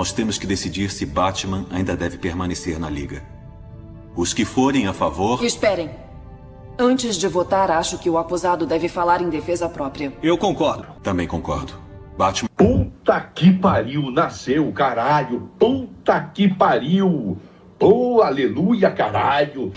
nós temos que decidir se Batman ainda deve permanecer na Liga. Os que forem a favor. Esperem. Antes de votar, acho que o acusado deve falar em defesa própria. Eu concordo. Também concordo. Batman. Puta que pariu, nasceu, caralho. Puta que pariu. Oh, aleluia, caralho.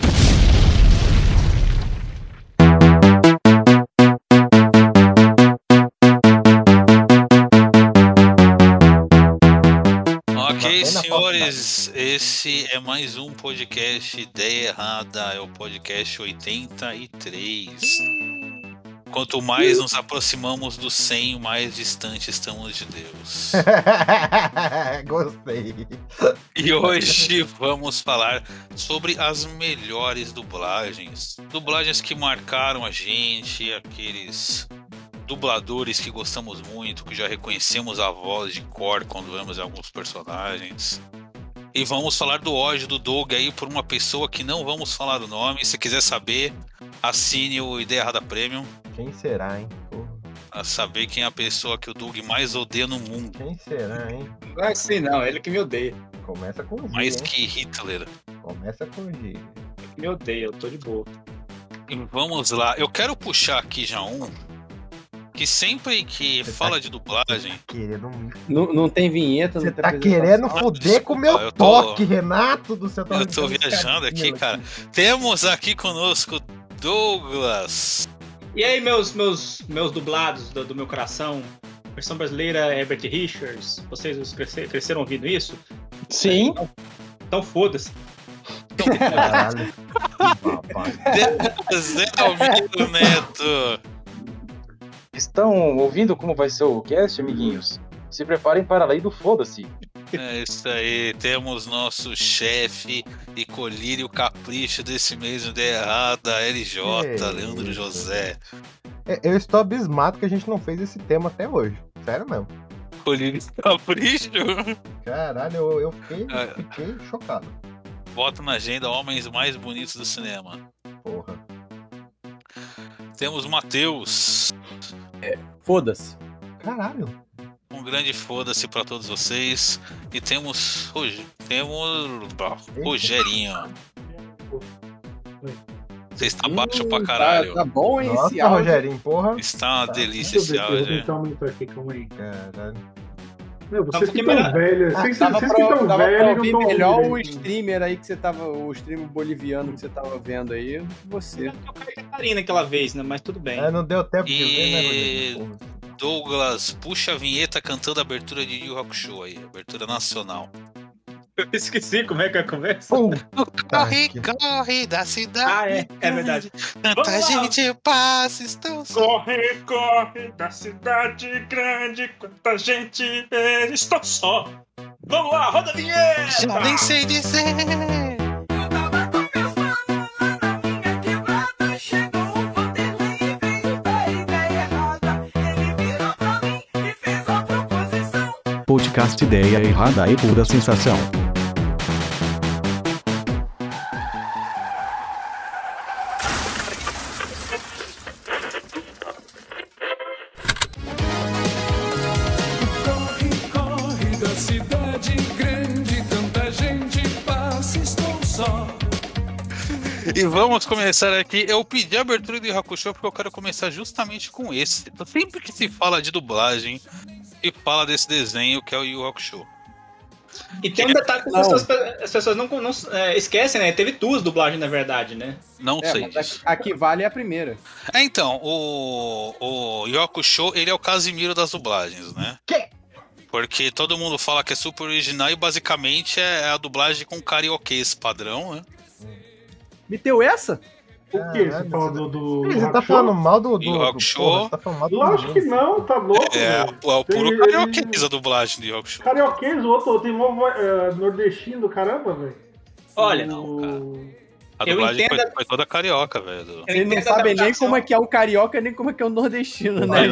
Senhores, esse é mais um podcast Ideia Errada, é o podcast 83. Quanto mais nos aproximamos do 100, mais distante estamos de Deus. Gostei. E hoje vamos falar sobre as melhores dublagens. Dublagens que marcaram a gente, aqueles dubladores que gostamos muito, que já reconhecemos a voz de cor quando vemos alguns personagens. E vamos falar do ódio do Doug aí por uma pessoa que não vamos falar o nome. Se quiser saber, assine o Ideia Errada Premium. Quem será, hein? Porra. A saber quem é a pessoa que o Doug mais odeia no mundo. Quem será, hein? Não é assim não, ele que me odeia. Começa com G, Mais hein? que Hitler. Começa com G. Ele que me odeia, eu tô de boa. E vamos lá. Eu quero puxar aqui já um. Que sempre que Você fala tá- de dublagem, Querendo. Não, não tem vinheta, Você tá querendo foder com o meu tô- toque, Renato do céu. eu tô viajando aqui, cara. Temos aqui conosco Douglas. E aí, meus, meus, meus dublados do, do meu coração? Versão brasileira, Herbert Richards. Vocês os cresce- cresceram ouvindo isso? Sim. Então foda-se. Caralho. Babaca. Zé Almiro Neto. Estão ouvindo como vai ser o cast, amiguinhos? Se preparem para a lei do foda-se. É isso aí. Temos nosso chefe e colírio capricho desse mês de errada, LJ, Que Leandro isso. José. É, Eu estou abismado que a gente não fez esse tema até hoje. Sério mesmo. Colírio capricho. Caralho, eu, eu fiquei, É. fiquei chocado. Bota na agenda homens mais bonitos do cinema. Porra. Temos o Matheus. Foda-se. Caralho. Um grande foda-se pra todos vocês. E temos. Rog- Temos. Rogerinho. Você está baixo pra Hum, caralho. Tá, tá bom, hein, esse Nossa, áudio. Rogerinho, porra. Está uma delícia Deixa esse eu eu áudio. tentar aumentar aqui, calma aí. Caralho. Meu, um vocês que estão melhor. velhos, Ah, vocês, dava vocês pra, que estão velhos ouvir melhor o streamer aí que você tava. O streamer boliviano que você tava vendo aí você. Eu caí Catarina aquela vez, né? Mas tudo bem. É, não deu tempo de E- ver, né. Douglas, puxa a vinheta cantando a abertura de Yu Rock Show aí, abertura nacional. Eu esqueci como é que é a conversa. Corre, corre da cidade. Ah, é, é verdade. Tanta Vamos lá. gente passa, estão só. Corre, corre da cidade grande, quanta gente é, estou só. Vamos lá, roda a vinheta! Já nem sei dizer. Podcast Ideia Errada e Pura Sensação. Vamos começar aqui. Eu pedi a abertura Rock Show porque eu quero começar justamente com esse. Sempre que se fala de dublagem e fala desse desenho que é o Yu Show. E tem um detalhe que as pessoas, as pessoas não, não, é, esquecem, né? Teve duas dublagens, na verdade, né? Não É, sei a, a que vale é a primeira. É, então, o, o Yoko Show, ele é o Casimiro das dublagens, né? Que? Porque todo mundo fala que é super original e basicamente é a dublagem com carioquês padrão, né? Meteu essa? O que? Você fala do. do Ih, Você Rock tá Show? falando mal do. do, Rock Show? porra, Você tá falando mal do. Lógico que não, tá louco. É, é o puro carioquês a dublagem do Yoko Show. Carioquês, o outro tem um eh, nordestino do caramba, velho. Olha, O- A Eu dublagem foi, entendo- foi toda carioca, velho. Ele não sabe nem como é que é o carioca, nem como é que é o nordestino, né?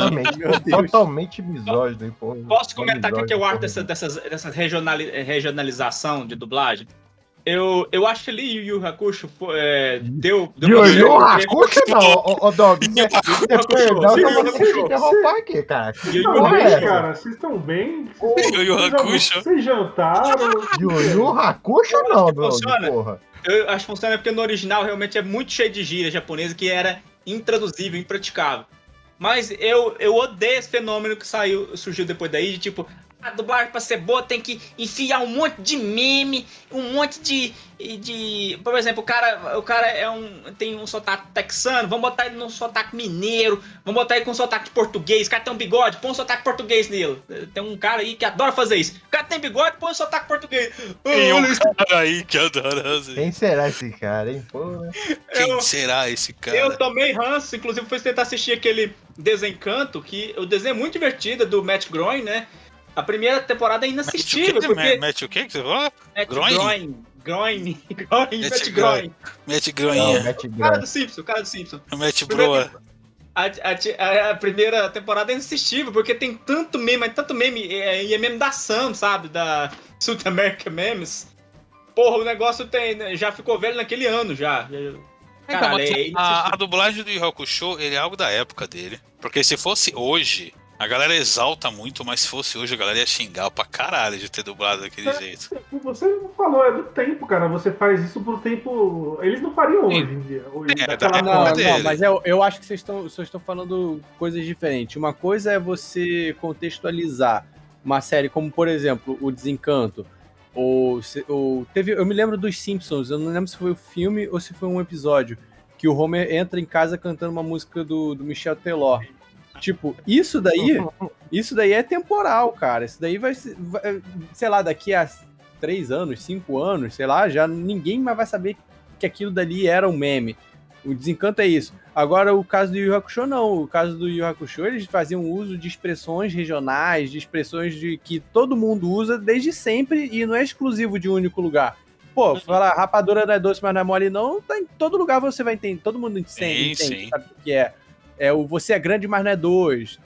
Totalmente, misógino, porra. Posso comentar o que, eu acho dessa, dessas, dessa regionali- regionalização de dublagem? Eu, eu acho que ali Yu Yu Hakusho foi, é, deu... deu Yu Yu Hakusho não, ô, ô Dog. Hakusho, Yu Yu Hakusho. interromper aqui, cara. Yu Que Yu porra é Bem, essa? cara, vocês estão bem? Yu Yu Hakusho. Vocês jantaram? Yu Yu Hakusho não, Dog, funciona. porra. Eu acho que funciona porque no original realmente é muito cheio de gíria japonesa que era intraduzível, impraticável. Mas eu, eu odeio esse fenômeno que saiu, surgiu depois daí, de tipo, a dublagem pra ser boa tem que enfiar um monte de meme, um monte de. de por exemplo, o cara, o cara é um, tem um sotaque texano, vamos botar ele num sotaque mineiro, vamos botar ele com um sotaque português, o cara tem um bigode, põe um sotaque português nele. Tem um cara aí que adora fazer isso. O cara tem bigode, põe um sotaque português. Tem um cara aí que adora fazer. Quem será esse cara, hein? Porra. Quem Eu- será esse cara? Eu tomei ranço, inclusive fui tentar assistir aquele Desencanto, que o desenho é muito divertido, do Matt Groening, né? A primeira temporada é inassistível, Mete o quê? porque... Mete o quê que você falou? Matt Groening? Groening. Groening. Groening. Mete. Groening. Mete groinha. mete O cara do Simpson, o cara do Simpson. Mete broa. A, a- a- primeira temporada é inassistível, porque tem tanto meme, mas tanto meme, é, e é meme da Sam, sabe? Da South America Memes. Porra, o negócio tem, já ficou velho naquele ano já. Então, Caralho, é a, a dublagem do Yu Hakusho, ele é algo da época dele. Porque se fosse hoje, a galera exalta muito, mas se fosse hoje, a galera ia xingar pra caralho de ter dublado daquele jeito. Você não falou, é do tempo, cara. Você faz isso pro tempo. Eles não fariam hoje em dia. Hoje, É, daquela da- Não, não, mas eu, eu acho que vocês estão, vocês estão falando coisas diferentes. Uma coisa é você contextualizar uma série como, por exemplo, O Desencanto. Ou, ou teve, eu me lembro dos Simpsons, eu não lembro se foi o filme ou se foi um episódio, que o Homer entra em casa cantando uma música do, do Michel Teló. Tipo, isso daí, isso daí é temporal, cara. Isso daí vai, ser- vai- sei lá, daqui a três anos, cinco anos, sei lá, já ninguém mais vai saber que aquilo dali era um meme. O desencanto é isso. Agora, o caso do Yu Hakusho, não. O caso do Yu Yu Hakusho, eles faziam uso de expressões regionais, de expressões de que todo mundo usa desde sempre e não é exclusivo de um único lugar. Pô, falar rapadura não é doce, mas não é mole, não, tá em todo lugar você vai entender. Todo mundo entende, Sim, entende sim. sabe o que é. É o você é grande, mas não é dois.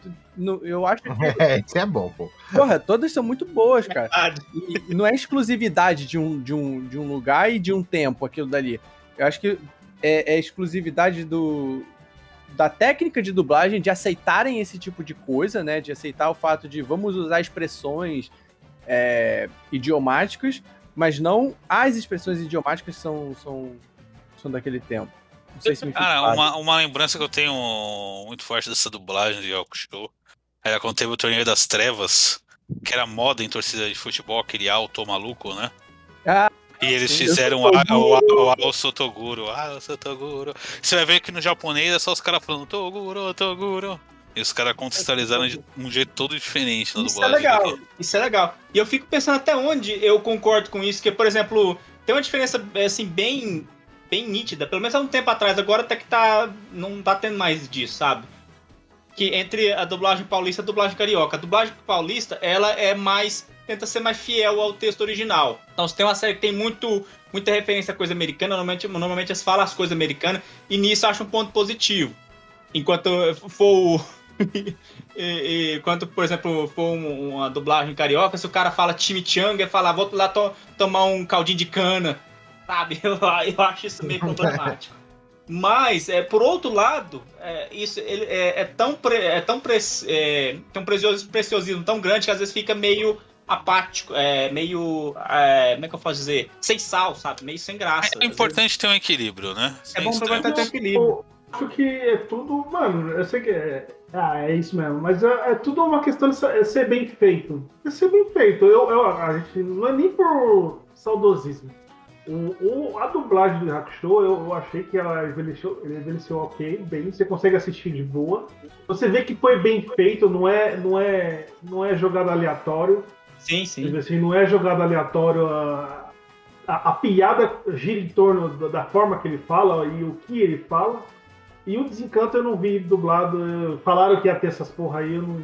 Eu acho que, É, isso é bom, pô. porra, todas são muito boas, cara. Verdade. E, e não é exclusividade de um, de, um, de um lugar e de um tempo, aquilo dali. Eu acho que é, é exclusividade do, da técnica de dublagem, de aceitarem esse tipo de coisa, né? De aceitar o fato de vamos usar expressões é, idiomáticas, mas não as expressões idiomáticas são, são, são daquele tempo. Não sei se me Cara, uma, uma lembrança que eu tenho muito forte dessa dublagem de Yu Hakusho era quando teve o Torneio das Trevas, que era moda em torcida de futebol, aquele alto maluco, né? Ah, E eles sim. fizeram o, o, o, o Sotoguro, ah, o Sotoguro. Você vai ver que no japonês é só os caras falando Toguro, Toguro. E os caras contextualizaram de um jeito todo diferente na Isso é dublagem. legal, daqui. isso é legal. E eu fico pensando até onde eu concordo com isso, que, por exemplo, tem uma diferença, assim, bem, bem nítida, pelo menos há um tempo atrás, agora até que tá, não tá tendo mais disso, sabe? Que entre a dublagem paulista e a dublagem carioca. A dublagem paulista, ela é mais, tenta ser mais fiel ao texto original. Então, se tem uma série que tem muito, muita referência a coisa americana, normalmente, normalmente eles falam as coisas americanas, e nisso acho um ponto positivo. Enquanto for o... Por exemplo, for um- uma dublagem carioca, se o cara fala chimichanga, fala, vou lá to- tomar um caldinho de cana, sabe? Eu, eu acho isso meio problemático. Mas, é, por outro lado, é, isso ele é, é tão, pre- é tão, pre- é, tem um precioso- preciosismo tão grande que às vezes fica meio apático, é, meio. é, como é que eu posso dizer? Sem sal, sabe? Meio sem graça. É importante ter um equilíbrio, né? É Sem bom pra ter equilíbrio. Eu acho que é tudo, mano, eu sei que é. Ah, é isso mesmo, mas é, é tudo uma questão de ser- é ser bem feito. É ser bem feito. Eu, eu, a gente não é nem por saudosismo. O, o- a dublagem do Hakusho, eu, eu achei que ela envelheceu, envelheceu ok, bem, você consegue assistir de boa. Você vê que foi bem feito, não é, não é, não é jogado aleatório. Sim, sim. Assim, não é jogado aleatório. A, a, a piada gira em torno da, da forma que ele fala e o que ele fala. E o Desencanto eu não vi dublado. Falaram que ia ter essas porra aí, eu não.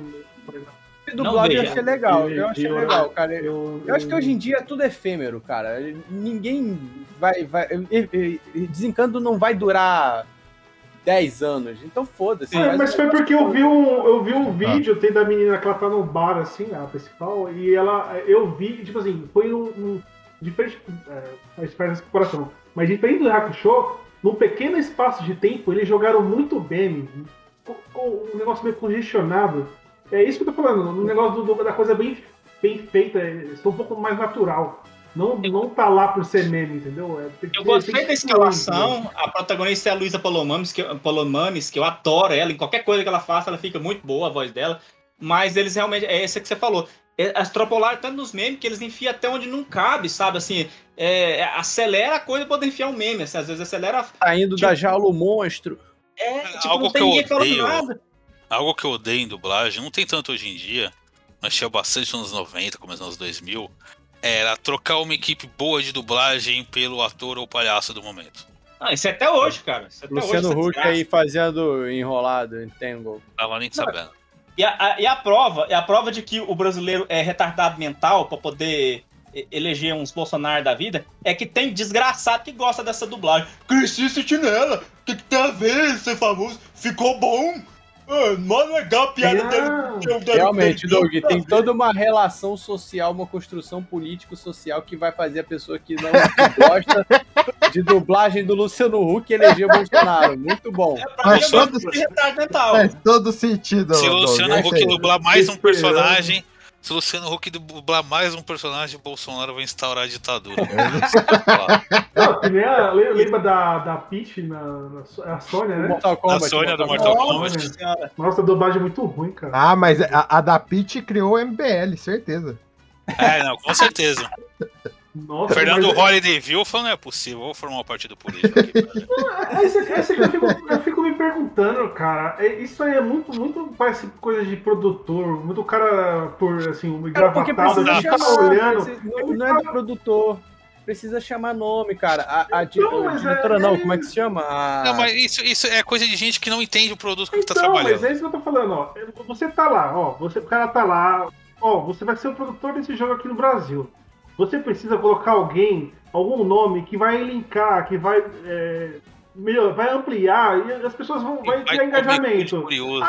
Nada. dublagem eu achei legal. Eu, Eu- achei eu- legal, cara. Eu, Eu acho que hoje em dia tudo é efêmero, cara. Ninguém vai. vai Desencanto não vai durar 10 anos. Então foda-se. É, mas foi porque eu vi um, eu vi um Ah. vídeo, tem da menina que ela tá no bar, assim, a principal, e ela, eu vi, tipo assim, foi um, um- diferente. É, comparação. Mas diferente do Hakusho, num pequeno espaço de tempo, eles jogaram muito bem. Com, com um negócio meio congestionado. É isso que eu tô falando. Um negócio do- do- da coisa bem, bem feita, é, é um pouco mais natural. Não, não tá lá por ser meme, entendeu? É, tem que Eu gostei tem que da escalação. A protagonista é a Luísa Palomanes, que, Palomanes, que eu adoro ela. Em qualquer coisa que ela faça, ela fica muito boa, a voz dela. Mas eles realmente. É essa que você falou. É, tanto nos memes que eles enfiam até onde não cabe, sabe? Assim, é, é, acelera a coisa pra poder enfiar um meme. Assim, às vezes acelera. Saindo Tipo- da jaula o monstro. É, tipo, algo não que tem eu ninguém falando nada. Algo que eu odeio em dublagem, não tem tanto hoje em dia, mas tinha bastante nos anos 90, começo dos anos 2000, era trocar uma equipe boa de dublagem pelo ator ou palhaço do momento. Ah, isso é até hoje, cara. Isso é até Luciano hoje, Huck aí fazendo enrolado, Entangle. Tava nem sabendo. E a, a- e a prova, é a prova de que o brasileiro é retardado mental pra poder eleger uns Bolsonaro da vida, é que tem desgraçado que gosta dessa dublagem. Cresci assistindo ela, o que, que tem a ver ser famoso? Ficou bom? Ah, mó legal a piada dele. dele- Realmente, Doug, tem toda uma relação social, uma construção político-social que vai fazer a pessoa que não gosta de dublagem do Luciano Huck eleger o Bolsonaro. Muito bom. Pra mim é Faz todo, faz todo sentido. Se o Luciano é Huck dublar mais um Esperando. personagem. Se o Luciano Huck dublar mais um personagem, Bolsonaro vai instaurar a ditadura. Não, que nem a, le- lembra da, da Peach na, na é a Sônia, né? Mortal Kombat. A Sônia do Mortal Kombat. Kombat. Nossa, a dublagem é muito ruim, cara. Ah, mas a, a da Peach criou o MBL, certeza. É, não, com certeza. Nossa, Fernando mas- Holliday viu falou, não é possível, vou formar um partido político aqui. É, Esse, esse que eu, fico, eu fico me perguntando, cara. é- Isso aí é muito, muito parece coisa de produtor, muito cara por assim, um Cara, porque engravatado, precisa a tá chamar, olhando. precisa- não, não é do produtor. Precisa chamar nome, cara. A, a Então, mas diretora é- não, como é que se chama? A... Não, mas isso, isso é coisa de gente que não entende o produto que tá Então, mas trabalhando. é isso que eu tô falando, ó. Você tá lá, ó. Você, o cara tá lá, ó. Você vai ser o produtor desse jogo aqui no Brasil. Você precisa colocar alguém, algum nome que vai linkar, que vai. É, meu, vai ampliar e as pessoas vão vai ter comer engajamento. curioso.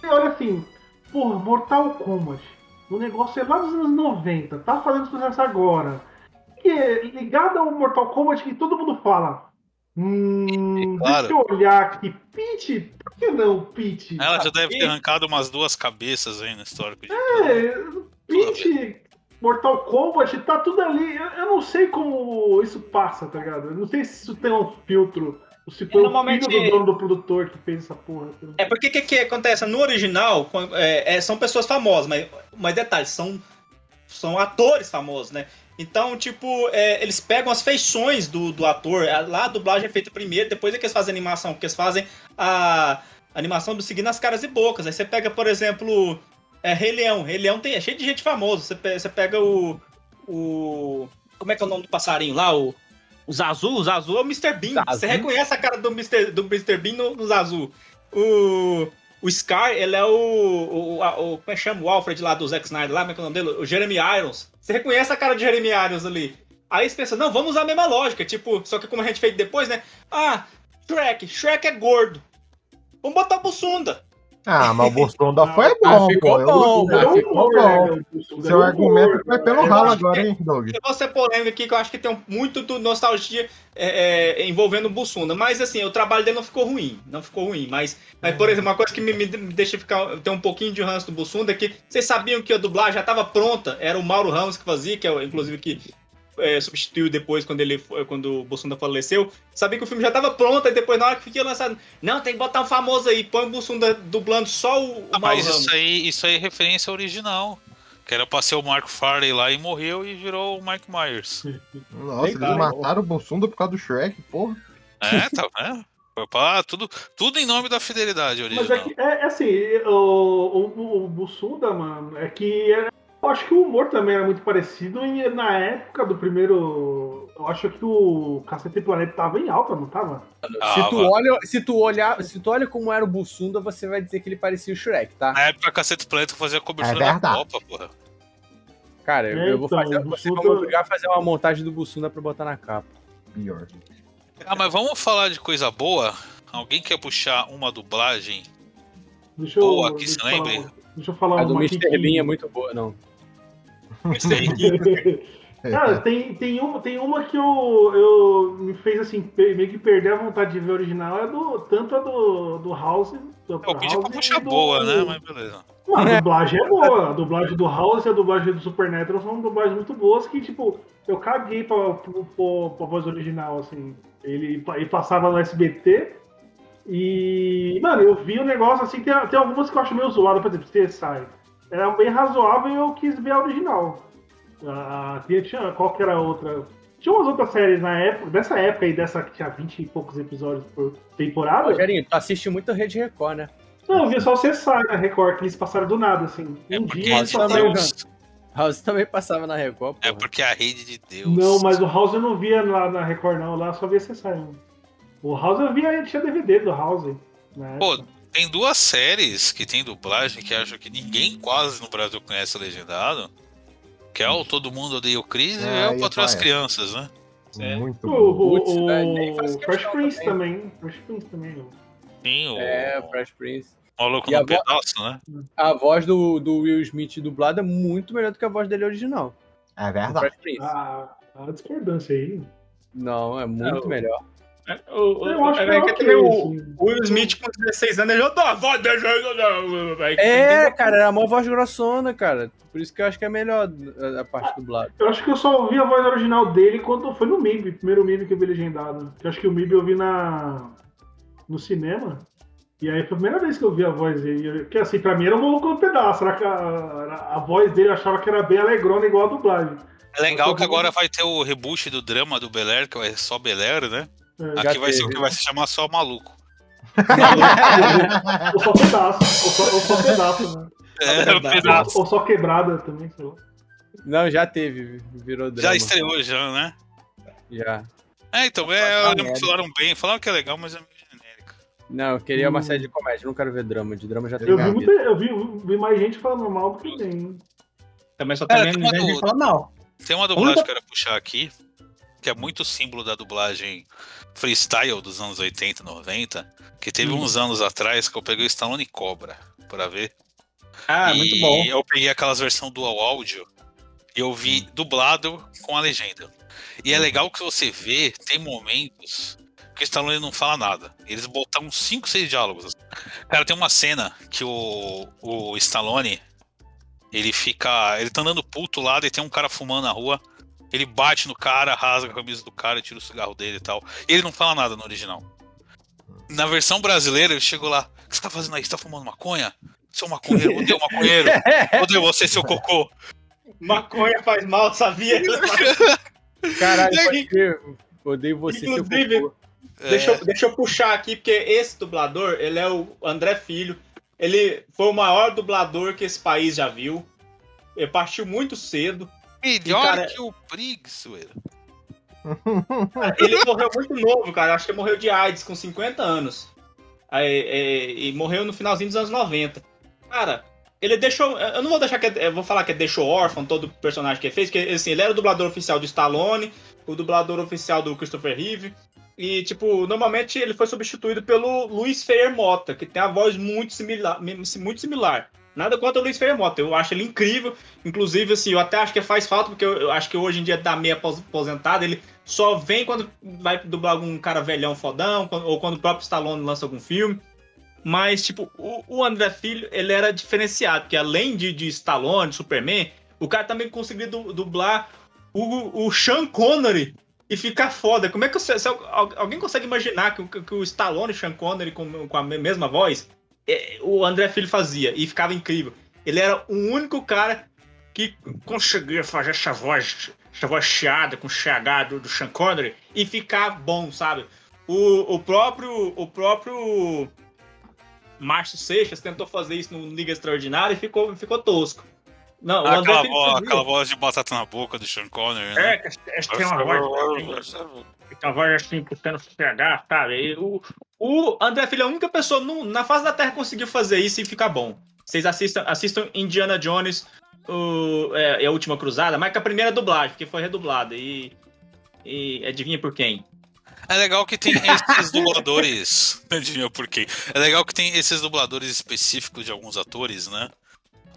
Você olha assim, porra, Mortal Kombat. O negócio é lá dos anos 90, tá fazendo sucesso agora. Que é ligado ao Mortal Kombat que todo mundo fala. Hum, Claro. deixa eu olhar aqui. Peach? Por que não, Peach? Ela já deve ter arrancado umas duas cabeças aí no histórico de. É, Peach, Mortal Kombat, tá tudo ali. Eu, eu não sei como isso passa, tá ligado? Eu não sei se isso tem um filtro. Ou se foi o Normalmente- filho do dono do produtor que fez essa porra. É porque o que, que acontece? No original, é, é, são pessoas famosas, mas, mas detalhe, são, são atores famosos, né? Então, tipo, é, eles pegam as feições do, do ator. a- Lá a dublagem é feita primeiro, depois é que eles fazem a animação, porque eles fazem a animação do seguindo as caras e bocas. Aí você pega, por exemplo, é, Rei Leão. Rei Leão tem, é cheio de gente famosa. Você, você pega o, o. Como é que é o nome do passarinho lá? O, o Zazu. O Zazu é o Mr. Bean. Zazu? Você reconhece a cara do Mr. Do Mr. Bean no, no Zazu. O. O Scar, ele é o, o, a- o- Como é que chama? O Alfred lá do Zack Snyder lá, como é que é o nome dele? O Jeremy Irons. Você reconhece a cara de Jeremy Irons ali. Aí você pensa, não, vamos usar a mesma lógica. Tipo, só que como a gente fez depois, né? Ah, Shrek. Shrek é gordo. Vamos botar o Bussunda. Ah, mas o Bolsonaro foi Ah, bom, ficou pô. bom, Eu- ficou bom. Seu argumento foi pelo ralo agora, hein, Doug? Eu vou ser polêmico aqui, que eu acho que tem muito do nostalgia é, é, envolvendo o Bussunda. Mas assim, o trabalho dele não ficou ruim. Não ficou ruim. Mas, mas por exemplo, uma coisa que me, me deixa ficar ter um pouquinho de ranço do Bussunda é que vocês sabiam que a dublagem já estava pronta. Era o Mauro Ramos que fazia, que é inclusive que é, substituiu depois quando ele foi- quando o Bussunda faleceu. Sabia que o filme já estava pronto, e depois na hora que fiquei lançado, não, tem que botar um famoso aí, põe o Bussunda dublando só o, o Ah, mas Ramos. isso aí, isso aí é referência original. Que era pra ser o Mark Farley lá e morreu e virou o Mike Myers. Nossa, eles Legal. mataram o Bolsonaro por causa do Shrek, porra. É, tá vendo? Foi pra tudo, tudo em nome da fidelidade Mas original. é que, é, é assim, o, o, o Bussunda, mano, é que é- eu acho que o humor também era muito parecido e na época do primeiro. Eu acho que o Cacete Planeta tava em alta, não tava? Se tu, olha, se, tu olhar, se tu olha como era o Bussunda, você vai dizer que ele parecia o Shrek, tá? Na época, Cacete Planeta fazia cobertura É da. Copa, porra. Cara, eu, É, eu vou então, fazer. me obrigar a fazer uma montagem do Bussunda pra botar na capa. Pior. Ah, mas vamos falar de coisa boa? Alguém quer puxar uma dublagem? Deixa eu. Boa, que deixa se eu falar- lembre. Deixa eu falar A do uma aqui Mr. que- Bean é muito boa, não. Sei Cara, tem, tem, uma, tem uma que eu, eu me fez assim, meio que perder a vontade de ver o original, é do, tanto a do, do House. Do Eu pedi pra House puxar e do- boa, né? Mas beleza. Não, a dublagem é boa. A dublagem do House e a dublagem do Supernatural são dublagens muito boas que, tipo, eu caguei pra, pra, pra, pra voz original, assim. Ele, ele passava no SBT e, mano, eu vi o negócio assim, tem, tem algumas que eu acho meio zoado, por exemplo, CSI. Era bem razoável e eu quis ver a original. Ah, tinha, tinha, qual que era a outra? Tinha umas outras séries na época, dessa época aí, dessa que tinha 20 e poucos episódios por temporada. Rogerinho, tu assiste muito Rede Record, né? Não, eu vi só o CSI na Record, que eles passaram do nada, assim. Um dia eles House passaram. também, House também passava na Record, É porque a rede de Deus. Não, mas o House eu não via lá na Record, não. Lá eu só via não. O House eu via, tinha DVD do House. Né? Pô, tem duas séries que tem dublagem que acho que ninguém quase no Brasil conhece legendado. Que é o Todo Mundo Odeia o Chris e Ah, é o Patrão as conheço. Crianças, né? Muito o, bom. o, o, o questão Fresh Prince também. também. Fresh Prince também. Tem o É, Fresh Prince. Maluco E a no Pedaço, né? A voz do, do Will Smith dublada é muito melhor do que a voz dele original. É verdade. Fresh Prince. A, a discordância aí. Não, é muito Não. melhor. O, o, Eu acho é, que é que o, assim. o Will Smith com 16 anos, ele já dá a voz É, cara, é a maior voz grossona, cara. Por isso que eu acho que é melhor a, a parte dublada. Eu acho que eu só ouvi a voz original dele quando foi no MIB, primeiro MIB que eu vi legendado. Eu acho que o MIB eu vi na, no cinema. E aí foi a primeira vez que eu vi a voz dele. Que assim, pra mim era um maluco no pedaço. Será que a, a, a voz dele eu achava que era bem alegrona igual a dublagem. É legal que agora vai ter o reboot do drama do Bel Air, que ser só Bel Air, né? É. Aqui vai ser o teve. que vai se chamar só Maluco. ou só pedaço. Ou só, ou só pedaço, né? É, um pedaço. Ou só quebrada também, sei lá. Não, já teve, virou drama. Já estreou já, né? Já. É, então, é, eu lembro merda. que falaram bem, falaram que é legal, mas é meio genérica. Não, eu queria uma Hum. série de comédia, não quero ver drama. De drama já tem Eu vi, eu vi, vi mais gente falando mal do que bem. hein? Também só também tem uma gente do- fala mal. Tem uma dublagem que eu quero puxar aqui, que é muito símbolo da dublagem freestyle dos anos 80 e 90, que teve Hum. uns anos atrás que eu peguei o Stallone Cobra pra ver. Ah, e muito bom. eu peguei aquelas versões dual áudio e eu vi dublado com a legenda. E é legal que você vê, tem momentos que o Stallone não fala nada. Eles botam uns 5, 6 diálogos. Cara, tem uma cena que o, o Stallone, ele fica. Ele tá andando puto lá, e tem um cara fumando na rua. Ele bate no cara, rasga a camisa do cara, tira o cigarro dele e tal. E ele não fala nada no original. Na versão brasileira, ele chegou lá. O que você tá fazendo aí? Você tá fumando maconha? Seu maconheiro, odeio maconheiro. Odeio você, seu cocô. Maconha faz mal, sabia? Caralho, aí-. Odeio você, seu Inclusive- cocô. Deixa, É. eu, deixa eu puxar aqui, porque esse dublador, ele é o André Filho. Ele foi o maior dublador que esse país já viu. Ele partiu muito cedo. Melhor E, cara- que o Briggs, ué. Ele morreu muito novo, cara. Acho que ele morreu de AIDS com 50 anos. Aí, é, e morreu no finalzinho dos anos 90. Cara, ele deixou. Eu não vou deixar que. Eu vou falar que ele deixou órfão todo personagem que ele fez, porque assim, ele era o dublador oficial do Stallone, o dublador oficial do Christopher Reeve. E, tipo, normalmente ele foi substituído pelo Luiz Feyer Mota, que tem a voz muito similar. Muito similar. Nada contra o Luiz Mota, eu acho ele incrível. Inclusive, assim, eu até acho que faz falta, porque eu, eu acho que hoje em dia tá meio apos- aposentado. Ele só vem quando vai dublar algum cara velhão fodão, ou quando o próprio Stallone lança algum filme. Mas, tipo, o, o André Filho, ele era diferenciado, porque além de, de Stallone, Superman, o cara também conseguiu du- dublar o, o Sean Connery e ficar foda. Como é que você, alguém consegue imaginar que, o- que o Stallone e Sean Connery com, com a me- mesma voz, o André Filho fazia e ficava incrível. Ele era o único cara que conseguia fazer essa voz, essa voz chiada com CH do, do Sean Connery e ficar bom, sabe? O, o próprio o próprio Márcio Seixas tentou fazer isso no Liga Extraordinária e ficou, ficou tosco. Não, o Ah, aquela, voz, aquela voz de batata na boca do Sean Connery, né? É, que esse tem uma voz uma voz assim, puxando CH, sabe? E o, o André Filho é a única pessoa no- na face da Terra que conseguiu fazer isso e ficar bom. Vocês assistam, assistam Indiana Jones, o, é, é a Última Cruzada, mas com a primeira dublagem, porque foi redublada. E, e adivinha por quem? É legal que tem esses dubladores. Adivinha por quê. É legal que tem esses dubladores específicos de alguns atores, né?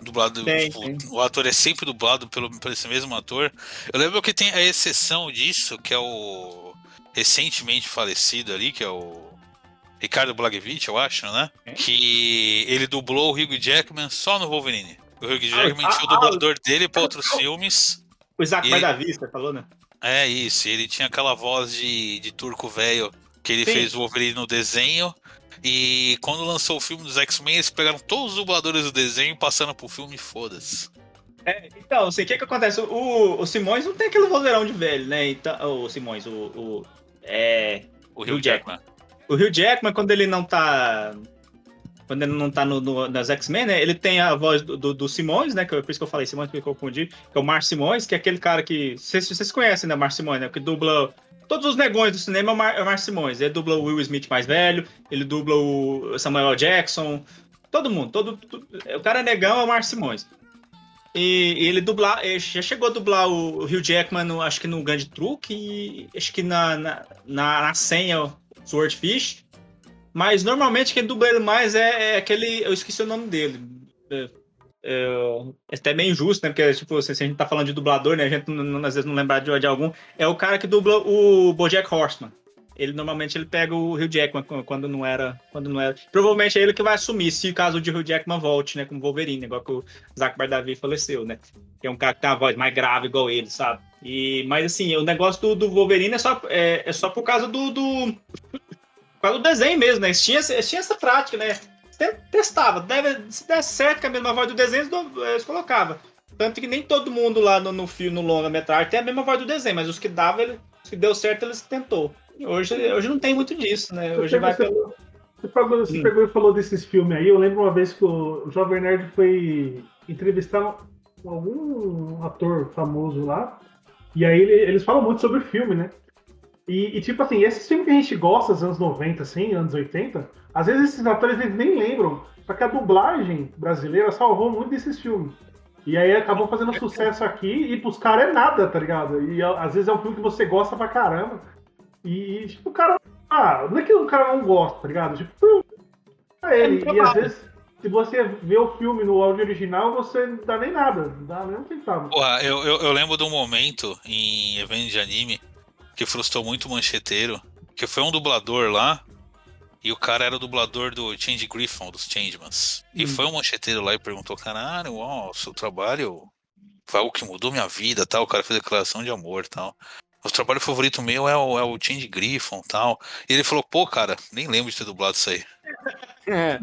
Dublado, Tem, tipo, tem. o ator é sempre dublado pelo, por esse mesmo ator. Eu lembro que tem a exceção disso, que é o recentemente falecido ali, que é o Ricardo Blagevich, eu acho, né? É. Que ele dublou o Hugh Jackman só no Wolverine. O Hugh Jackman ah, tinha o ah, dublador dele para outros filmes. O Isaac E- vai da vista, falou, né? É isso, ele tinha aquela voz de, de turco velho que ele Sim. fez o Wolverine no desenho. E quando lançou o filme dos X-Men, eles pegaram todos os dubladores do desenho passando pro filme foda-se. É, então, assim, o que que acontece? O, o Simões não tem aquele vozeirão de velho, né? Então, o Simões, o... o é... O Hugh Hugh Jackman. O Hugh Jackman, quando ele não tá. Quando ele não tá no, no- nas X-Men, né? Ele tem a voz do, do, do Simões, né? Que, eu- por isso que eu falei Simões, porque eu confundi. Que é o Mar Simões, que é aquele cara que. Vocês, conhecem, né? Mar Simões, né? Que dubla. Todos os negões do cinema é o Mar, é o Mar Simões. Ele dubla o Will Smith mais velho, ele dubla o Samuel L. Jackson. Todo mundo. Todo, tu- o cara negão é o Mar Simões. E, ele dublar, ele já chegou a dublar o Hugh Jackman, no- acho que no Grande Truque, e acho que na, na, na, senha, Swordfish. Mas normalmente quem dubla ele mais é, é aquele. Eu esqueci o nome dele. É, é, é até meio injusto, né? Porque, tipo, se, se a gente tá falando de dublador, né? A gente não- às vezes não lembrar de, de algum. É o cara que dubla o Bojack Horseman. Ele normalmente ele pega o Hugh Jackman qu- quando não era. Quando não era. Provavelmente é ele que vai assumir, se caso de Hugh Jackman volte, né? Como Wolverine, igual que o Zack Bardavi faleceu, né? Que é um cara que tem uma voz mais grave igual ele, sabe? E, mas assim, o negócio do, do Wolverine é só, é, é só por causa do, do. Por causa do desenho mesmo, né? Eles tinham essa prática, né? Te- Testava. Deve, se der certo com a mesma voz do desenho, eles, colocavam. Tanto que nem todo mundo lá no, no filme, no longa-metragem, tem a mesma voz do desenho, mas os que dava, ele, que deu certo, eles tentou. Hoje, hoje não tem muito disso, né? Você Hoje pegou- vai você- pelo. Você pegou, você Hum. pegou e falou desses filmes aí. Eu lembro uma vez que o Jovem Nerd foi entrevistar algum ator famoso lá. E aí ele- eles falam muito sobre filme, né? E, e, tipo assim, esses filmes que a gente gosta dos anos 90, assim, anos 80, às vezes esses atores eles nem lembram. Só que a dublagem brasileira salvou muito desses filmes. E aí acabou fazendo sucesso aqui e pros caras é nada, tá ligado? E às vezes é um filme que você gosta pra caramba. E, tipo, o cara. Ah, não é que o cara não gosta, tá ligado? Tipo, é ele. É e às vezes, se você vê o filme no áudio original, você não dá nem nada. Não dá nem um centavo. Porra, eu, eu, eu lembro de um momento em evento de anime que frustrou muito o mancheteiro, que foi um dublador lá, e o cara era o dublador do Change Griffon, dos Changemans. E Hum. foi um mancheteiro lá e perguntou, caralho, ó, seu trabalho foi algo que mudou minha vida, tal. O cara fez declaração de amor, tal. O trabalho favorito meu é o, é o Change Griffon, tal. E ele falou, pô, cara, nem lembro de ter dublado isso aí. É.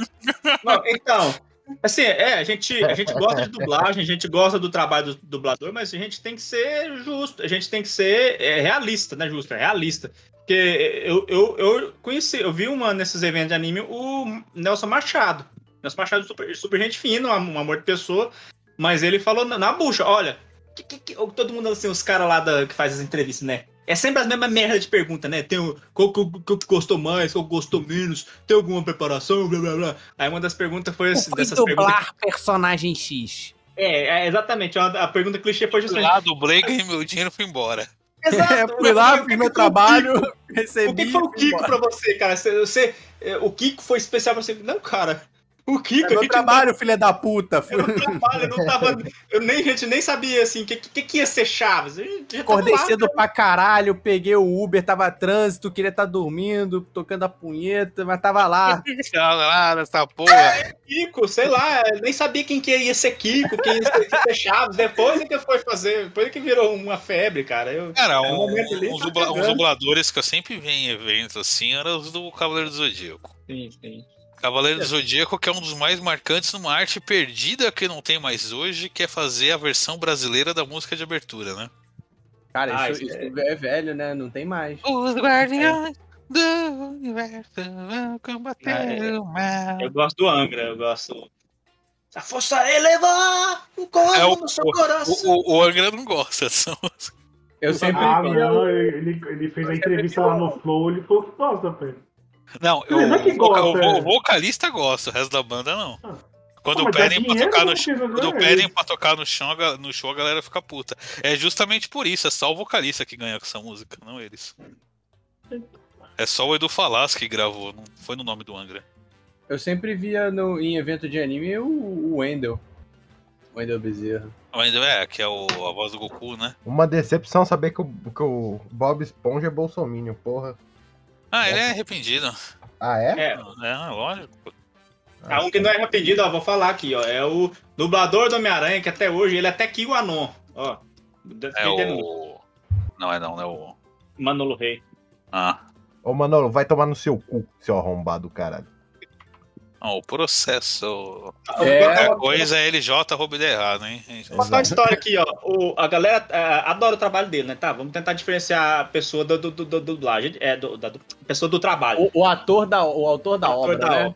Não, então, assim, é, a gente, a gente gosta de dublagem, a gente gosta do trabalho do dublador, mas a gente tem que ser justo, a gente tem que ser é, realista, né, justo, é realista. Porque eu, eu, eu conheci, eu vi uma nesses eventos de anime, o Nelson Machado. Nelson Machado é super, super gente fina, um amor de pessoa, mas ele falou na, na bucha, olha, que, que, que- todo mundo assim, os caras lá da, que faz as entrevistas, né? É sempre as mesmas merda de pergunta, né? Tem o qual que, gostou mais, qual que gostou menos, tem alguma preparação, blá blá blá. Aí uma das perguntas foi assim, dessas perguntas. dublar personagem X. É, é, exatamente. A, a pergunta clichê foi Fui justamente. lá, dublei, ganhei meu dinheiro e fui embora. Exato. Fui lá, fiz meu foi trabalho, recebi. O que foi o Kiko embora. pra você, cara? Você, você- é, o Kiko foi especial pra você? Não, cara. O Kiko, É meu trabalho, filha da puta. Não, era um trabalho, eu não tava. Eu nem, a gente nem sabia assim, o que, que, que ia ser Chaves. Tava Acordei lá, cedo pra caralho, peguei o Uber, tava trânsito, queria estar dormindo, tocando a punheta, mas tava lá. Caralho, essa porra. Kiko, sei lá, nem sabia quem que ia ser Kiko, quem ia ser, ser Chaves. Depois é que foi fazer, depois é que virou uma febre, cara. Eu, Cara, no um, momento ali, uns, tá dubla- uns dubladores que eu sempre vi em eventos assim eram os do Cavaleiro do Zodíaco. Sim, sim. Cavaleiro do Zodíaco, que é um dos mais marcantes numa arte perdida que não tem mais hoje, que é fazer a versão brasileira da música de abertura, né? Cara, Ah, isso, isso isso é velho, né? Não tem mais. Os guardiões do universo vão combater É, o mal. Eu gosto do Angra, eu gosto. A força elevar o corpo É, o, no seu o, coração. o, o Angra não gosta dessa música. Eu sempre. Ah, não, ele, ele fez a entrevista lá no Flow, ele falou que gosta, velho. Não, eu, é que o, gosta, o é. o vocalista gosta, o resto da banda não. Ah. Quando Pô, dá pedem pra tocar no Quando né? pedem pra tocar no, chão, no show, a galera fica puta. É justamente por isso, é só o vocalista que ganha com essa música, não eles. É só o Edu Falas que gravou, não foi no nome do Angra. Eu sempre via no, em evento de anime o, o Wendel. Wendel Bezerra. Mas é, que é o, a voz do Goku, né? Uma decepção saber que o, que o Bob Esponja é bolsominion, porra. Ah, ele é arrependido. Ah, é? É, É, lógico. a um que não é arrependido, ó, vou falar aqui, ó. É o dublador do Homem-Aranha, que até hoje ele é até Kio Anon. Ó. É o. Não é não, é o. Manolo Rei. Ah. Ô, Manolo, vai tomar no seu cu, seu arrombado, caralho. Não, o processo. É. Qualquer coisa é LJ arroba ideia errado, hein? Vou contar uma história aqui, ó. O, a galera é, adora o trabalho dele, né? Tá, vamos tentar diferenciar a pessoa do, do, do, do dublagem. É, do, da do- pessoa do trabalho. O, o ator da, o autor da Autor obra, da né? obra.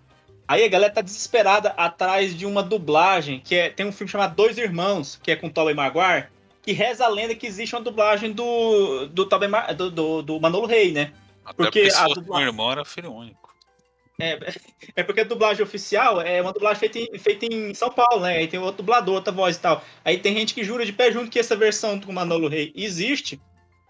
Aí a galera tá desesperada atrás de uma dublagem, que é, tem um filme chamado Dois Irmãos, que é com Tobey Maguire, que reza a lenda que existe uma dublagem do, do, do, do, do Manolo Rey, né? Até Porque porque se a fosse dubla- meu irmão era filho único. É, é porque a dublagem oficial é uma dublagem feita em, feita em São Paulo, né? Aí tem outro dublador, outra voz e tal. Aí tem gente que jura de pé junto que essa versão do Manolo Rey existe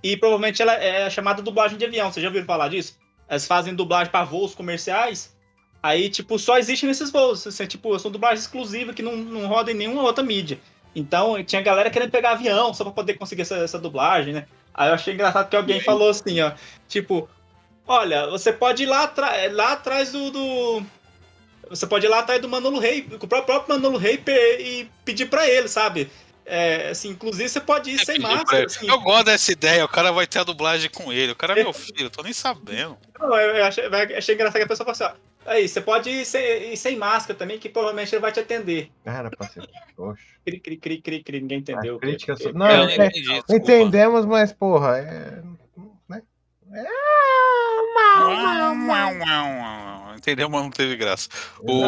e provavelmente ela é chamada dublagem de avião. Vocês já ouviram falar disso? Elas fazem dublagem para voos comerciais. Aí, tipo, só existe nesses voos. Assim, tipo, são dublagens exclusivas que não, não rodam em nenhuma outra mídia. Então, tinha galera querendo pegar avião só pra poder conseguir essa, essa dublagem, né? Aí eu achei engraçado que alguém falou assim, ó. Tipo, olha, você pode ir lá, lá atrás do, do- Você pode ir lá atrás do Manolo Rey, com o próprio Manolo Rey e pedir pra ele, sabe? É, assim, inclusive você pode ir sem Pedir pra máscara. Assim. Eu gosto dessa ideia, o cara vai ter a dublagem com ele. O cara é meu filho, eu tô nem sabendo. Não, eu achei, eu achei engraçado que a pessoa falou assim, ó. Aí, você pode ir sem, ir sem máscara também, que provavelmente ele vai te atender. Cara, parceiro. Oxe. Cri, cri, cri, cri, cri, ninguém entendeu. A crítica Não, Eu não é- entendi. Entendemos, mas, porra, é. Né? Entendeu, mas não teve graça. O...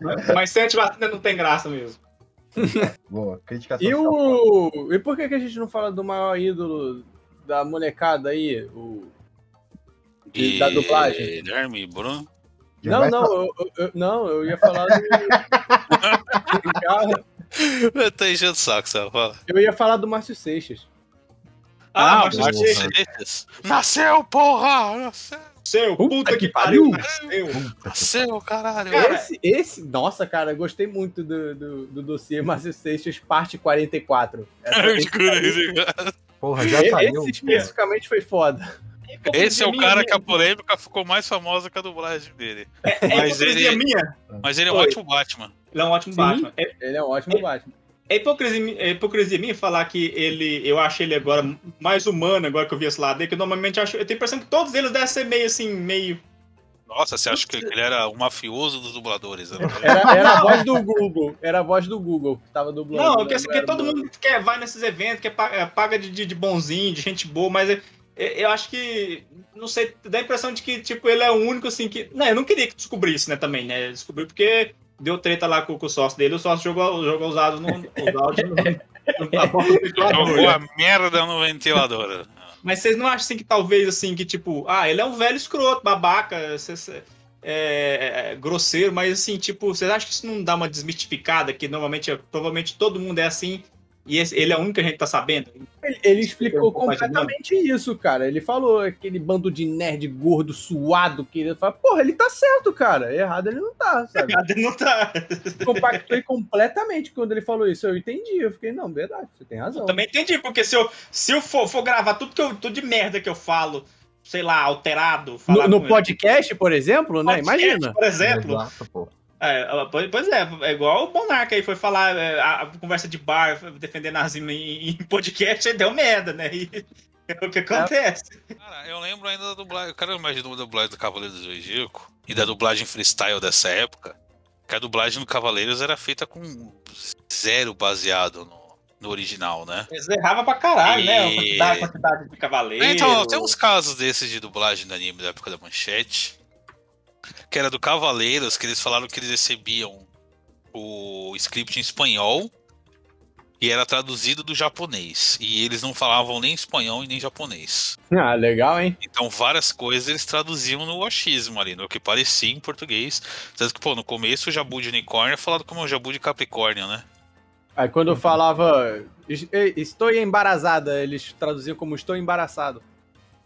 Mas sem antivacina não tem graça mesmo. Boa, crítica E o. E por que, que a gente não fala do maior ídolo da molecada aí? O. de- da dublagem? Guilherme Bruno. Não, não, eu, eu- não, eu ia falar do. Cara, Eu tô enchendo o saco, sabe? Fala. eu ia falar do Márcio Seixas. Ah, Márcio mas Seixas. Nasceu, porra! Nasceu, seu, Puta puta, que que pariu. pariu. nasceu. nasceu caralho. Cara, Esse, esse, nossa, cara, eu gostei muito do, do, do dossiê Márcio Seixas, parte 44. Essa foi- Porra, já saiu. Esse especificamente foi foda. Esse é o cara minha- que a polêmica ficou mais famosa que a dublagem dele. É Mas ele, minha. mas ele é um ótimo Batman. Ele é um ótimo Sim. Batman. É, Ele é um ótimo Batman. É hipocrisia, é hipocrisia minha falar que ele. Eu acho ele agora mais humano, agora que eu vi esse lado dele, que eu normalmente acho. Eu tenho a impressão que todos eles devem ser meio assim, meio. Nossa, você acha que ele era o mafioso dos dubladores? Né? Era, era a voz do Google. Era a voz do Google que tava dublando. Não, né? porque, assim, porque era todo do- mundo quer, vai nesses eventos, quer pa- é, paga de, de, de bonzinho, de gente boa, mas eu, eu acho que. Não sei, dá a impressão de que, tipo, ele é o único, assim, que. Não, eu não queria que descobrisse, né, também, né? Descobri porque deu treta lá com, com o sócio dele, o sócio jogou, jogou os áudios no, os áudios no, no- Jogou a merda no ventilador. Mas vocês não acham assim que talvez assim que tipo, ah, ele é um velho escroto, babaca, cê- é, é, grosseiro, mas assim, tipo, vocês acham que isso não dá uma desmistificada que normalmente, provavelmente todo mundo é assim e esse- ele é o único que a gente tá sabendo? Ele, ele explicou Um completamente isso, cara. Ele falou aquele bando de nerd gordo, suado, querendo falar, porra, ele tá certo, cara. Errado ele não tá, sabe? Não tá. Compactuei completamente quando ele falou isso. Eu entendi. Eu fiquei, não, verdade, você tem razão. Eu também entendi, porque se eu, se eu for, for gravar tudo, que eu, tudo de merda que eu falo, sei lá, alterado, falar No, no podcast, por exemplo, né? podcast, Imagina. Por exemplo, Exato, pô. É, pois é, é igual o Monarca aí foi falar é, a, a conversa de bar, defender nazismo em, em podcast, deu merda, né? E é o que acontece. Cara, eu lembro ainda da dublagem. Eu quero imaginar a dublagem do Cavaleiro do Zodíaco e da dublagem freestyle dessa época. Que a dublagem do Cavaleiros era feita com zero baseado no, no original, né? Eles erravam pra caralho, né? A E- quantidade, a quantidade de cavaleiro. Então, tem uns casos desses de dublagem do anime da época da manchete. Que era do Cavaleiros, que eles falaram que eles recebiam o script em espanhol e era traduzido do japonês. E eles não falavam nem espanhol e nem japonês. Ah, legal, hein? Então, várias coisas eles traduziam no achismo ali, no que parecia em português. Tanto que, pô, no começo o jabu de unicórnio é falado como o jabu de capricórnio, né? Aí quando eu falava "Es- estou embarazada, eles traduziam como estou embaraçado.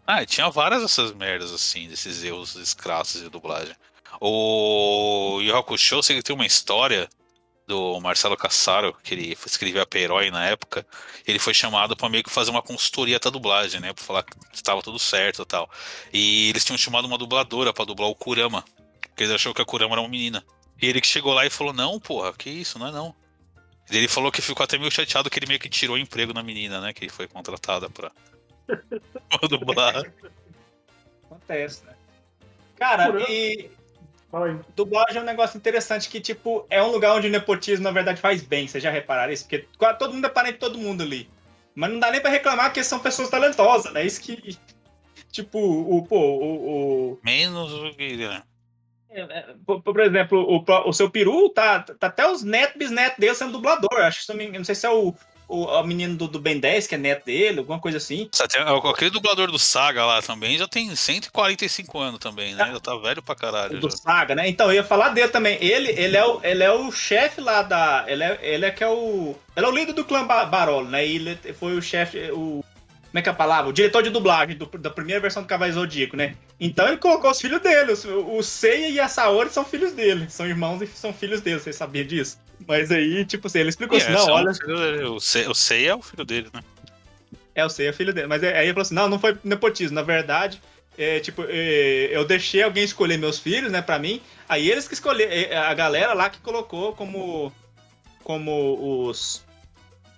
Ah, tinha várias dessas merdas, assim, desses erros escrassos de dublagem. O Yu Hakusho, sei que tem uma história do Marcelo Cassaro, que ele escrevia pra Herói na época, ele foi chamado pra meio que fazer uma consultoria da dublagem, né? Pra falar que estava tudo certo e tal. E eles tinham chamado uma dubladora pra dublar o Kurama, porque eles acharam que a Kurama era uma menina. E ele que chegou lá e falou: Não, porra, que isso, não é não. E ele falou que ficou até meio chateado que ele meio que tirou o emprego na menina, né? Que foi contratada pra, pra dublar. Acontece, né? Cara, Por- e dublagem é um negócio interessante que, tipo, é um lugar onde o nepotismo, na verdade, faz bem. Vocês já repararam isso? Porque todo mundo é parente de todo mundo ali. Mas não dá nem pra reclamar que são pessoas talentosas, né? Isso que. Tipo, o. Pô, o. o Menos o que. né? é, é, por, por exemplo, o, o seu peru, tá, tá até os netos, bisnetos dele sendo dublador. Acho que não sei se é o, o, o menino do, do Ben 10, que é neto dele, alguma coisa assim. Tem- Aquele dublador do Saga lá também já tem 145 anos também, né? Já tá velho pra caralho. do já. Saga, né? Então, eu ia falar dele também. Ele, ele é o, ele é o chefe lá da. Ele é, ele é que é o. Ele é o líder do clã Ba- Barolo, né? E ele foi o chefe. O, como é que é a palavra? O diretor de dublagem do- da primeira versão do Cavaleiro Zodíaco, né? Então ele colocou os filhos dele. os- O, Seiya e a Saori são filhos dele. São irmãos e são filhos dele. Vocês sabiam disso? Mas aí, tipo assim, ele explicou assim: É, não, olha. o filho dele. O Sei, o é o filho dele, né? É, eu sei, é filho dele. Mas aí ele falou assim: não, não foi nepotismo. Na verdade, é, tipo, é, eu deixei alguém escolher meus filhos, né, pra mim. Aí eles que escolheram, é, a galera lá que colocou como, como os,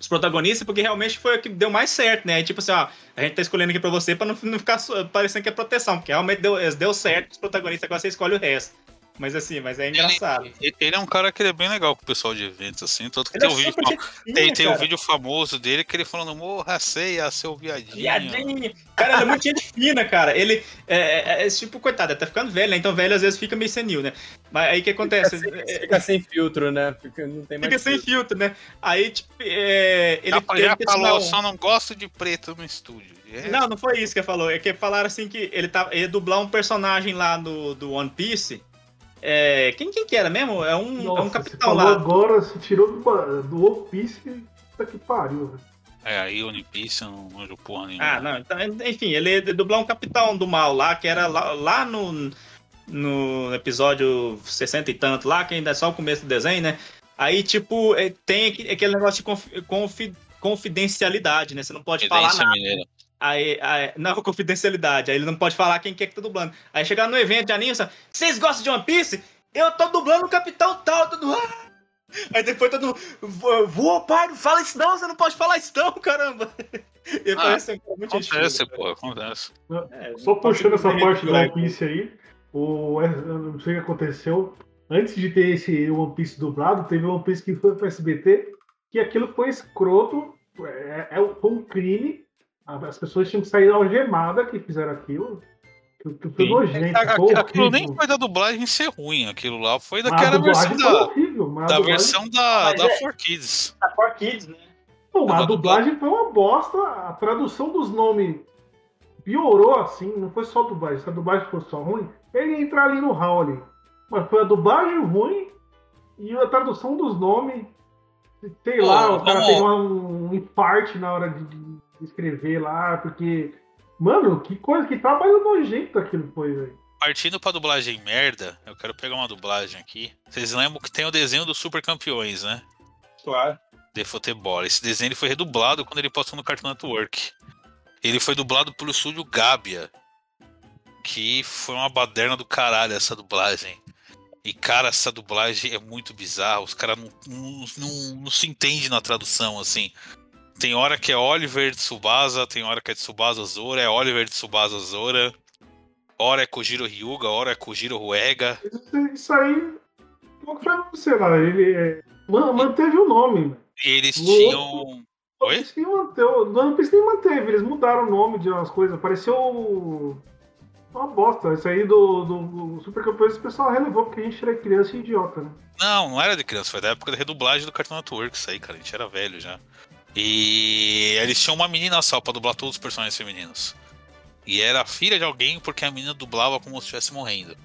os protagonistas, porque realmente foi o que deu mais certo, né? Tipo assim, ó, a gente tá escolhendo aqui pra você pra não, não ficar parecendo que é proteção, porque realmente deu, deu certo os protagonistas, agora você escolhe o resto. Mas assim, mas é engraçado. Ele, ele é um cara que ele é bem legal com o pessoal de eventos, assim. Tanto que Ele tem, é um vídeo, tem, tem um vídeo famoso dele que ele falando, morra, Seiya, seu viadinho. Viadinho. Cara, ele é muito gente fina, cara. Ele é, é- é tipo, coitado, ele tá ficando velho, né? Então velho às vezes fica meio senil, né? Mas aí o que acontece? Fica É, sem, fica sem filtro, né? Fica, não tem mais Fica sem filtro, né? Aí, tipo, é, ele, falou, um- só não gosto de preto no estúdio. É, Não, não foi isso que ele falou. É que falaram assim que ele, tá, ia dublar um personagem lá do, do One Piece. É, quem, quem que era mesmo? É um, é Nossa, um você capitão falou lá. agora, você tirou do, do One Piece, puta que pariu, velho. É, aí One Piece não manjo porra nenhuma. Ah, não. Então, enfim, ele ia dublar um capitão do mal lá, que era lá, lá no, no episódio 60 e tanto lá, que ainda é só o começo do desenho, né? Aí, tipo, é, tem aquele negócio de confi- confi- confidencialidade, né? Você não pode falar nada. mineira. Aí, aí, não, confidencialidade. Aí ele não pode falar quem que é que tá dublando. Aí chegar no evento de anime, você, vocês gostam de One Piece? Eu tô dublando o Capitão Tal, tudo. "Ah!" Aí depois todo mundo, "Vo- voa, pai, não fala isso não, você não pode falar isso não, caramba. Ele Ah, parece cara muito gente Acontece, fina, pô, acontece. É, Só puxando essa parte do One Piece aí, o, eu não sei o que aconteceu. Antes de ter esse One Piece dublado, teve um One Piece que foi pro SBT, que aquilo foi escroto, é, é, foi um crime. As pessoas tinham que sair algemadas que fizeram aquilo. Que que foi Sim. nojento, A- foi Aquilo nem foi da dublagem ser ruim, aquilo lá foi daquela versão da, horrível, da dublagem- versão da, Mas da é- 4Kids. Tá for Kids, né? Pô, mas a dublagem foi uma bosta, a tradução dos nomes piorou assim, não foi só a dublagem, se a dublagem fosse só ruim, ele ia entrar ali no hall ali. Mas foi a dublagem ruim e a tradução dos nomes, sei Pô, lá, o cara tem um, um infarte na hora de, de escrever lá, porque. Mano, que coisa, que trabalho nojento aquilo foi, velho. Partindo pra dublagem merda, eu quero pegar uma dublagem aqui. Vocês lembram que tem o desenho dos Super Campeões, né? Claro. De futebol. Esse desenho ele foi redublado quando ele passou no Cartoon Network. Ele foi dublado pelo estúdio Gabia. Que foi uma baderna do caralho essa dublagem. E, cara, essa dublagem é muito bizarra. Os caras não, não, não, não se entendem na tradução, assim. Tem hora que é Oliver Tsubasa, tem hora que é Tsubasa Zora, é Oliver Tsubasa Zora. Hora é Kojiro Ryuga, hora é Kojiro Ruega. Isso, aí. Que foi você lá? Ele é, man- manteve o nome. E eles No tinham. Oi? One Piece nem manteve, no One Piece nem manteve, eles mudaram o nome de umas coisas, pareceu uma bosta. Isso aí do, do, do Super Campeões o pessoal relevou, porque a gente era criança e idiota, né? Não, não era de criança, foi da época da redublagem do Cartoon Network, isso aí, cara. A gente era velho já. E eles tinham uma menina só pra dublar todos os personagens femininos. E era filha de alguém porque a menina dublava como se estivesse morrendo.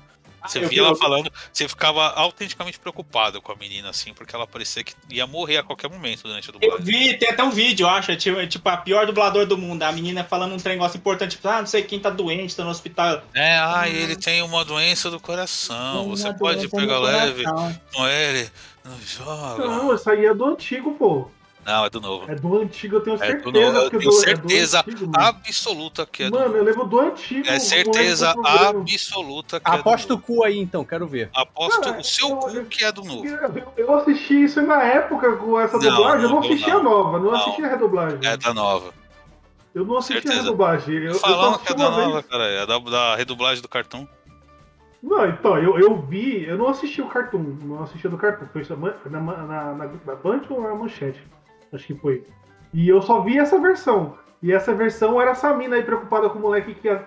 Você eu via vi- ela falando, você ficava autenticamente preocupado com a menina, assim, porque ela parecia que ia morrer a qualquer momento durante a Eu dublagem. vi, tem até um vídeo, eu acho, é tipo, é tipo a pior dublador do mundo. A menina falando um trem negócio importante, tipo, ah, não sei quem tá doente, tá no hospital. É, ah, ele tem uma doença do coração. Você pode pegar leve com ele. Não joga. Não, isso aí é do antigo, pô. Não, é do novo. É do antigo, eu tenho É certeza. do novo. Eu porque tenho do- é do certeza antigo, mano. absoluta que é do Mano, eu lembro do antigo. É certeza absoluta que é do o cu aí então, quero ver. Aposto Cara, o seu cu que é do novo. Eu, eu assisti isso na época com essa Não, dublagem, eu não assisti não. a nova, não, Não. assisti a redublagem. É da nova. Eu não assisti a certeza. redublagem. Eu, eu Falando que é da uma vez. nova, cara. É da, da redublagem do cartão. Não, então, eu, eu vi, eu não assisti o Cartoon, não assisti do Cartoon, foi na, na, na, na Band ou na Manchete? Acho que foi. E eu só vi essa versão. E essa versão era essa mina aí preocupada com o moleque que ia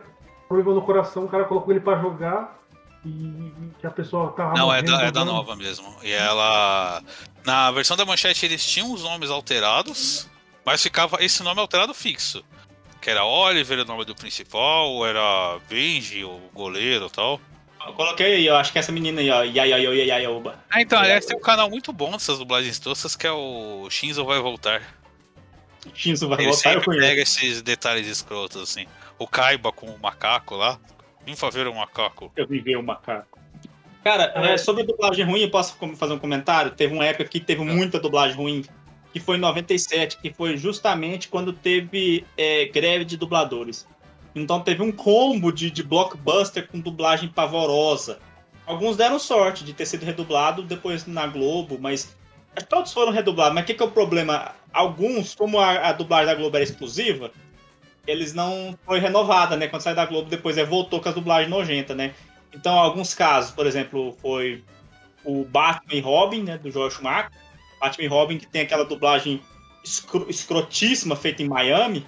problema no coração, o cara colocou ele pra jogar e que a pessoa tava. Não, é morrendo, da, é da nova mesmo. E ela. Na versão da manchete eles tinham os nomes alterados, mas ficava esse nome alterado fixo. Que era Oliver, o nome do principal, era Benji, o goleiro e tal. Eu coloquei aí, eu acho que essa menina aí, ó, Yayayo, Yayayoba. Ah, então, aliás, tem um canal muito bom dessas dublagens toscas que é o Shinzo Vai Voltar. Shinzo vai Ele voltar, eu conheço. pega esses detalhes escrotos, assim. O Kaiba com o macaco lá. Vim ver o macaco. Eu vi ver o macaco. Cara, é, sobre dublagem ruim, eu posso fazer um comentário? Teve uma época que teve muita dublagem ruim, que foi em 97, que foi justamente quando teve é, greve de dubladores. Então teve um combo de, de blockbuster com dublagem pavorosa. Alguns deram sorte de ter sido redublado depois na Globo, mas todos foram redublados. Mas o que, que é o problema? Alguns, como a, a dublagem da Globo era exclusiva, eles não foi renovada, né? Quando sai da Globo, depois é, voltou com as dublagens nojentas, né? Então, alguns casos, por exemplo, foi o Batman e Robin, né? Do Joel Schumacher. Batman e Robin, que tem aquela dublagem escro- escrotíssima feita em Miami.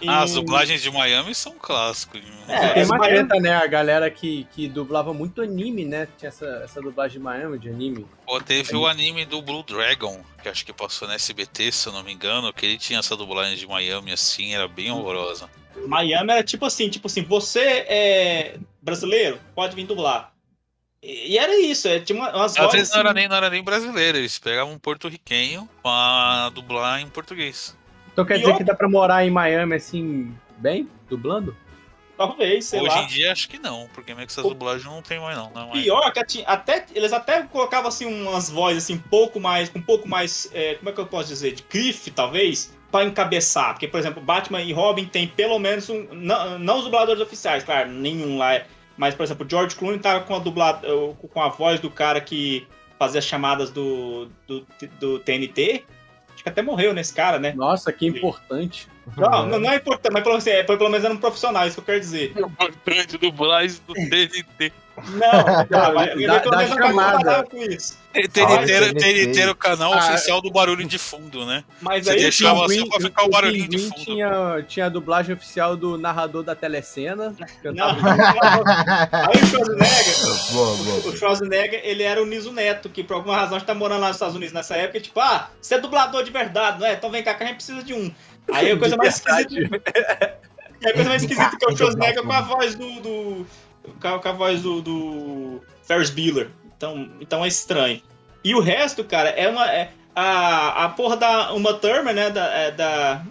E- Ah, as dublagens de Miami são um clássico. É, Tem uma treta, né? A galera que, que dublava muito anime, né? Tinha essa, essa dublagem de Miami, de anime. Pô, teve o anime do Blue Dragon, que acho que passou na SBT, se eu não me engano, que ele tinha essa dublagem de Miami assim, era bem horrorosa. Miami era tipo assim, tipo assim, você é brasileiro, pode vir dublar. E, era isso, é, tinha uma- umas Às vozes vezes não era, assim, nem, não era nem brasileiro, eles pegavam um porto-riquenho pra dublar em português. Então quer E dizer outra- que dá pra morar em Miami assim, bem? Dublando? talvez, sei Hoje lá. em dia acho que não, porque meio que essas dublagens não tem mais não. não é. Pior que até, eles até colocavam assim umas vozes assim, um pouco mais, com um pouco mais, é, como é que eu posso dizer, de grife, talvez, pra encabeçar. Porque, por exemplo, Batman e Robin tem pelo menos um. Não, não os dubladores oficiais, claro, nenhum lá é. Mas, por exemplo, o George Clooney tava com a dublada, com a voz do cara que fazia as chamadas do, do, do TNT. Até morreu nesse cara, né? Nossa, que importante. Não, não, não é importante, mas pelo, menos- é, pelo menos era um profissional, isso que eu quero dizer. Importante dublagem do TNT. Não, tá, mas- Dá- pelo menos eu chamada. com isso. TNT era- TNT. Era o canal Ah, oficial do barulho de fundo, né? Mas Você aí deixava Pinguim- só pra ficar o o barulhinho de fundo. Tinha, tinha a dublagem oficial do narrador da telecena. Não, Cantava aí o Schwarzenegger, boa, boa. o Schwarzenegger, ele era o Niso Neto, que por alguma razão a gente tá morando lá nos Estados Unidos nessa época, e tipo, ah, você é dublador de verdade, não é? Então vem cá que a gente precisa de um. Aí a coisa mais esquisita. É a coisa mais esquisita que é o Schwarzenegger com a voz do. do com, a, voz do, do Ferris Bueller. Então, então é estranho. E o resto, cara, é uma. É, a, a porra da Uma Thurman, né? Da, é, da,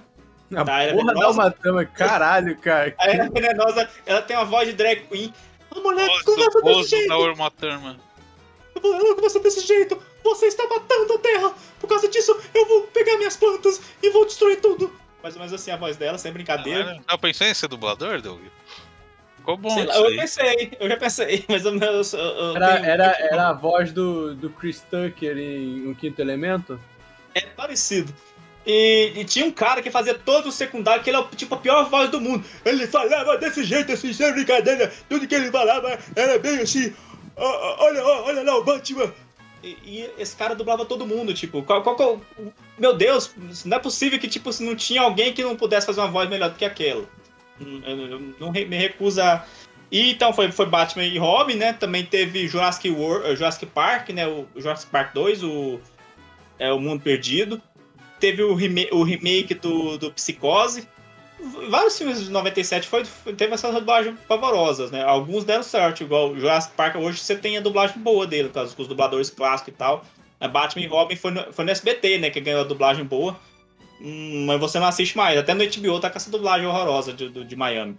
A Da Era porra Venenosa? uma trama, caralho, cara. a Era Venenosa, ela tem uma voz de drag queen. A mulher Voz conversa desse jeito. da Uma Thurman. Ela conversa desse jeito. Você está matando a terra. Por causa disso, eu vou pegar minhas plantas e vou destruir tudo. Mais ou menos assim a voz dela, sem brincadeira. Já pensou em ser dublador, Doug? Ficou bom Sei lá, eu aí. pensei, eu já pensei, mas eu, eu, eu, Era, tenho- era, era a voz do, do Chris Tucker em Um Quinto Elemento? É parecido. E, e tinha um cara que fazia todo o secundário, que ele é o- tipo a pior voz do mundo. Ele falava desse jeito, assim, sem brincadeira. Tudo que ele falava era bem assim. "Ó, ó, olha, ó, olha lá o Batman. E, e esse cara dublava todo mundo, tipo, qual, qual o- Meu Deus, não é possível que, tipo, se não tinha alguém que não pudesse fazer uma voz melhor do que aquela. Hum, Eu, eu não me recuso a. E então foi, foi Batman e Robin, né? Também teve Jurassic, World, Jurassic Park, né? O Jurassic Park 2, o, é, o Mundo Perdido. Teve o, rema o remake do, do Psicose. Vários filmes de 97 foi, teve essas dublagens pavorosas, né? Alguns deram certo, igual o Jurassic Park, hoje você tem a dublagem boa dele, causa dos dubladores clássicos e tal. A Batman e Robin foi no, foi no SBT, né, que ganhou a dublagem boa. Hum, mas você não assiste mais, até no HBO tá com essa dublagem horrorosa de, de Miami.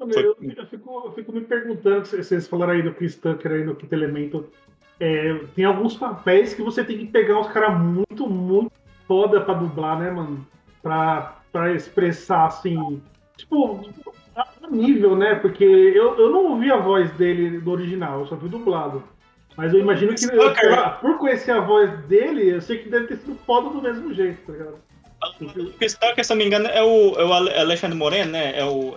Eu, eu fico, eu fico me perguntando, vocês falaram aí do Chris Tucker aí no Quinto Elemento. é, tem alguns papéis que você tem que pegar uns caras muito, muito foda pra dublar, né, mano? Pra, pra expressar assim. Tipo, a nível, né? Porque eu, eu não ouvi a voz dele do original, eu só vi dublado. Mas eu imagino que eu, por conhecer a voz dele, eu sei que deve ter sido foda do mesmo jeito, tá ligado? O Tucker, se eu não me engano, é o, é o Ale- Alexandre Moreno, né? É o.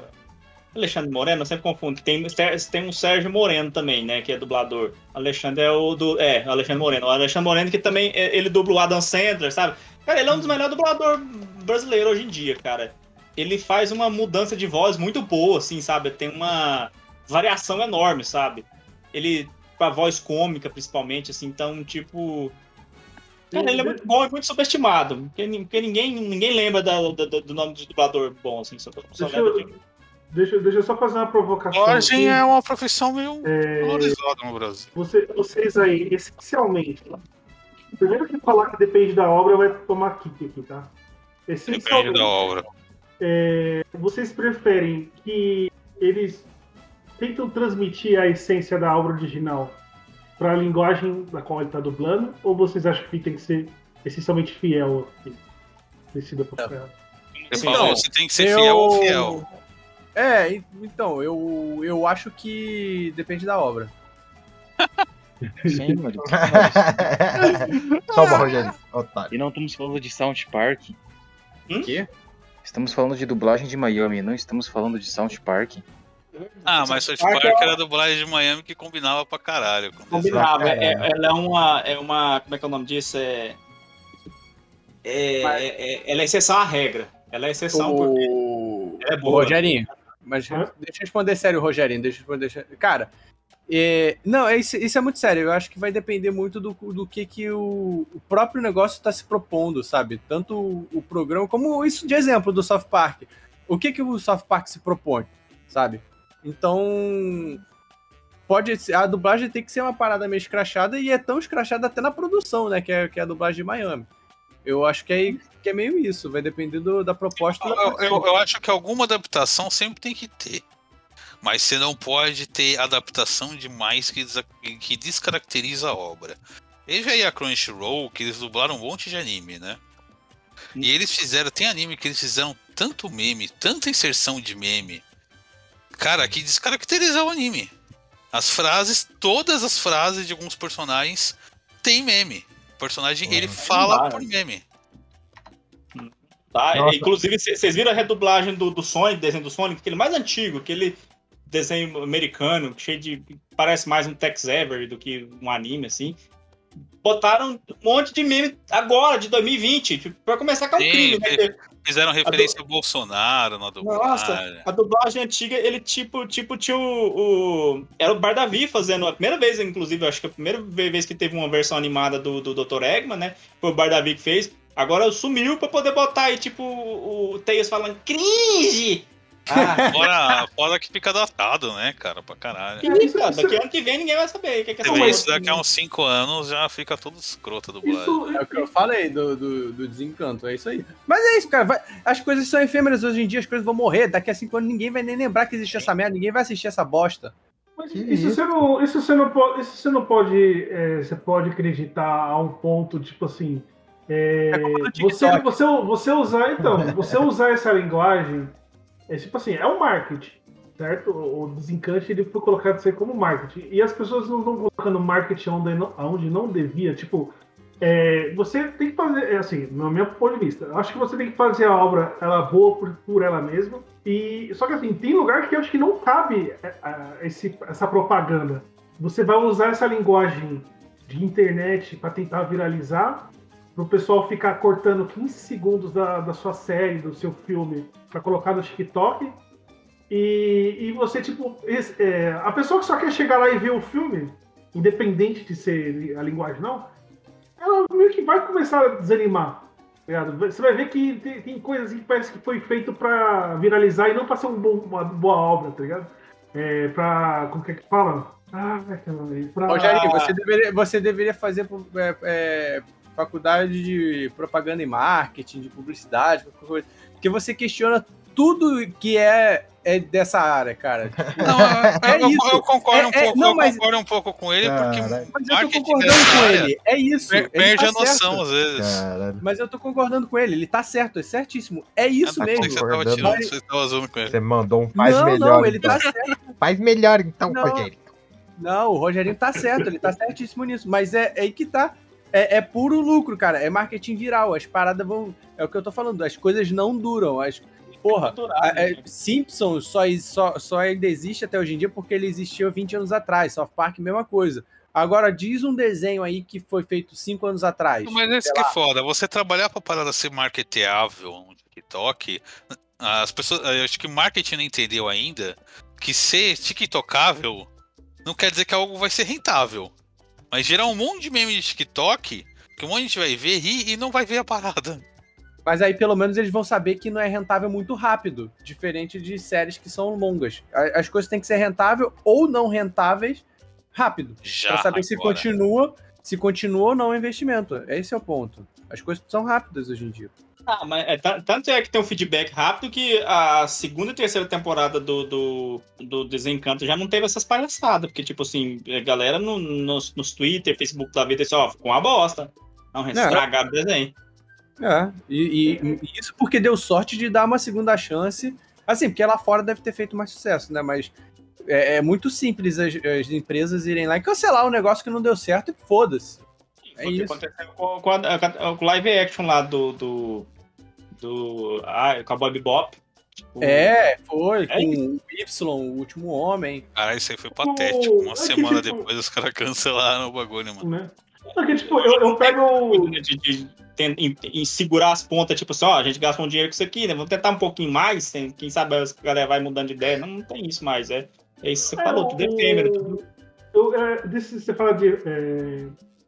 Alexandre Moreno, eu sempre confundo. Tem, tem um Sérgio Moreno também, né? Que é dublador. Alexandre é o do. É, Alexandre Moreno. O Alexandre Moreno que também. é- Ele dubla o Adam Sandler, sabe? Cara, ele é um dos melhores dubladores brasileiros hoje em dia, cara. Ele faz uma mudança de voz muito boa, assim, sabe? Tem uma variação enorme, sabe? Ele. Com a voz cômica, principalmente, assim, então, tipo. Cara, ele é muito bom e muito subestimado. Porque, ni- porque ninguém, ninguém lembra da- da- do nome de dublador bom, assim, só, só Deixa lembra de. deixa, deixa eu só fazer uma provocação. Dublagem aqui. é uma profissão meio É, valorizada no Brasil. Você- vocês aí, essencialmente, primeiro que falar que depende da obra vai tomar kick aqui, tá? Depende Essencialmente, da obra. é, vocês preferem que eles tentam transmitir a essência da obra original para a linguagem da qual ele está dublando, ou vocês acham que tem que ser essencialmente fiel? Assim, decida por. Você Então, você tem que ser fiel ou fiel. É, então, eu, eu acho que depende da obra. Senhores, Toma, Rogério. Otário. E não estamos falando de South Park. Hum? Quê? Estamos falando de dublagem de Miami, não estamos falando de South Park. Ah, mas South Park Park é- era a dublagem de Miami que combinava pra caralho. com Combinava. É, caralho. ela é uma, é uma. Como é que é o nome disso? É. é, é- é- ela é exceção à regra. Ela é exceção porque O, ela é o boa. Rogerinho, mas Hã? deixa eu responder sério, Rogerinho, deixa eu responder. Cara, é, não, é, isso, isso é muito sério. Eu acho que vai depender muito do, do que, que o, o próprio negócio está se propondo, sabe? Tanto o, o programa, como isso de exemplo do South Park. O que, que o South Park se propõe, sabe? Então, pode ser, a dublagem tem que ser uma parada meio escrachada e é tão escrachada até na produção, né? Que é, que é a dublagem de Miami. Eu acho que é, que é meio isso, vai depender do- da proposta. da Eu, eu- produção. eu acho que alguma adaptação sempre tem que ter. Mas você não pode ter adaptação demais que, que descaracteriza a obra. Veja aí a Crunchyroll, que eles dublaram um monte de anime, né? E eles fizeram, tem anime que eles fizeram tanto meme, tanta inserção de meme, cara, que descaracteriza o anime. As frases, todas as frases de alguns personagens tem meme. O personagem, ele fala dá, por meme. Tá? Nossa. Inclusive, vocês viram a redublagem do, do Sonic, desenho do Sonic, aquele mais antigo, aquele desenho americano, cheio de. parece mais um Tex Ever do que um anime, assim. Botaram um monte de meme agora, de 2020, tipo, pra começar com um Sim, crime, né? teve- Fizeram referência ao Bolsonaro na dublagem. Nossa, a dublagem antiga, ele tipo, tipo tinha o, o- Era o Bardavi fazendo. A primeira vez, inclusive, acho que a primeira vez que teve uma versão animada do, do Dr. Eggman, né? Foi o Bardavi que fez. Agora sumiu pra poder botar aí, tipo, o, o Tails falando cringe! Ah, Fora, fora que fica datado, né, cara, pra caralho. que isso, cara? Daqui ano que vem ninguém vai saber o que, que é Você essa porra. isso daqui a uns 5 anos já fica tudo escroto a dublagem. Isso, É o que eu falei do, do, do desencanto, é isso aí. Mas é isso, cara. vai- as coisas são efêmeras hoje em dia, as coisas vão morrer. Daqui a cinco anos ninguém vai nem lembrar que existe essa merda, ninguém vai assistir essa bosta. Mas Que isso, isso? você não, isso você não pode, isso você não pode, é, você pode acreditar a um ponto tipo assim, é, É você, você, você usar então, você usar essa linguagem, é tipo assim, é um marketing, certo? O o desencante ele foi colocado aí como marketing e as pessoas não estão colocando marketing onde não, onde não devia, tipo é, você tem que fazer, é assim, no meu ponto de vista, acho que você tem que fazer a obra ela boa por, por ela mesma. E só que assim, tem lugar que eu acho que não cabe é, a- esse, essa propaganda. Você vai usar essa linguagem de internet para tentar viralizar, para o pessoal ficar cortando 15 segundos da, da sua série, do seu filme, para colocar no TikTok. E, e você, tipo, é, a pessoa que só quer chegar lá e ver o filme, independente de ser a linguagem não, ela meio que vai começar a desanimar. ligado? Você vai ver que tem, tem coisas que parece que foi feito pra viralizar e não pra ser um bom- uma boa obra, tá ligado? É, pra. Como é que fala? Ah, caramba, pra... Rogério, você deveria, você deveria fazer é, é, faculdade de propaganda e marketing, de publicidade, qualquer coisa. Porque você questiona tudo que é, é dessa área, cara. Não, eu, eu- isso. eu concordo um É- é- pouco, não, eu mas- concordo um pouco com ele, porque Caralho. Mas eu tô marketing concordando com área ele. É isso. ele perde tá a noção certo. às vezes. Caralho. Mas eu tô concordando com ele. Ele tá certo, é certíssimo. É isso Ah, mesmo. pensei que você tava tirando, você tava zoando com ele. Você mandou um faz não, melhor. não, ele então. tá certo. Faz melhor então, Não. Rogério. Não, o Rogerinho tá certo, ele tá certíssimo nisso. Mas é, é aí que tá. É, é puro lucro, cara. É marketing viral. As paradas vão. É o que eu tô falando. As coisas não duram. As, porra, a- é, Simpsons só, só, só ainda existe até hoje em dia porque ele existiu 20 anos atrás. South Park, mesma coisa. Agora, diz um desenho aí que foi feito 5 anos atrás. Mas esse que é lá. foda. Você trabalhar pra parada ser marketeável no TikTok, as pessoas. Eu acho que marketing não entendeu ainda que ser TikTokável não quer dizer que algo vai ser rentável. Mas gerar um monte de meme de TikTok que um monte de gente vai ver, rir e não vai ver a parada. Mas aí pelo menos eles vão saber que não é rentável muito rápido, diferente de séries que são longas. As coisas têm que ser rentável ou não rentáveis rápido. Já. Pra saber se agora. continua, se continua ou não o investimento. Esse é o ponto. As coisas são rápidas hoje em dia. Ah, mas é, ta- tanto é que tem um feedback rápido que a segunda e terceira temporada do, do, do Desencanto já não teve essas palhaçadas. Porque, tipo assim, a galera no, nos, nos Twitter, Facebook da vida, disse, ó, ficou uma bosta. Não, estragaram o desenho. É, e, e- e isso porque deu sorte de dar uma segunda chance. Assim, porque lá fora deve ter feito mais sucesso, né? Mas é, é muito simples as, as empresas irem lá e cancelar um negócio que não deu certo e foda-se. É Foi o que isso. aconteceu com, com a- com o live action lá do. do, do ah, com a Bob Bop. Tipo, É, foi, É com o Y, o último homem. Cara, isso aí foi patético. Uma é que, semana tipo- depois os caras cancelaram o bagulho, mano. Né? Porque, tipo, eu, eu pego. de, de- de em, em segurar as pontas, tipo assim, ó, a gente gasta um dinheiro com isso aqui, né? Vamos tentar um pouquinho mais, tem- quem sabe a galera vai mudando de ideia. Não, não tem isso mais, é. É isso que você É, falou, tudo é efêmero. Tudo... Eu, é, desse, você fala de.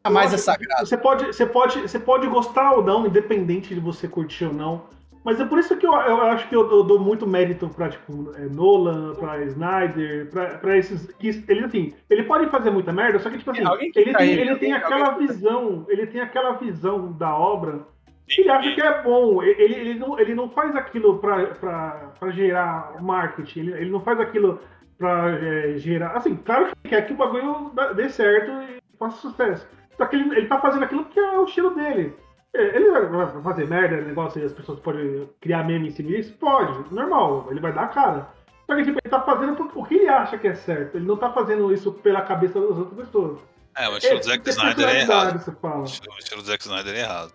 É, A mais eu é sagrado. Você pode, você, pode, você pode gostar ou não, independente de você curtir ou não. Mas é por isso que eu, eu acho que eu, dou- dou muito mérito pra, tipo, é, Nolan, pra Snyder, pra, pra esses. Ele, assim, ele pode fazer muita merda, só que, tipo assim, alguém que ele tá tem, aí, ele tem aquela alguém- visão, ele tem aquela visão da obra que ele acha que é bom. Ele, ele, não, ele não faz aquilo pra, pra, pra gerar marketing, ele, ele não faz aquilo pra é, gerar. Assim, claro que quer que o bagulho dê certo e faça sucesso. Só que ele, ele tá fazendo aquilo porque é o estilo dele. É, Ele vai fazer merda, negócio e as pessoas podem criar meme em cima disso? Pode, normal, ele vai dar a cara. Só que tipo, ele tá fazendo por- porque ele acha que é certo. Ele não tá fazendo isso pela cabeça das outras pessoas. É, o estilo do Zack Snyder é errado. Você fala. O estilo o do Zack Snyder é errado.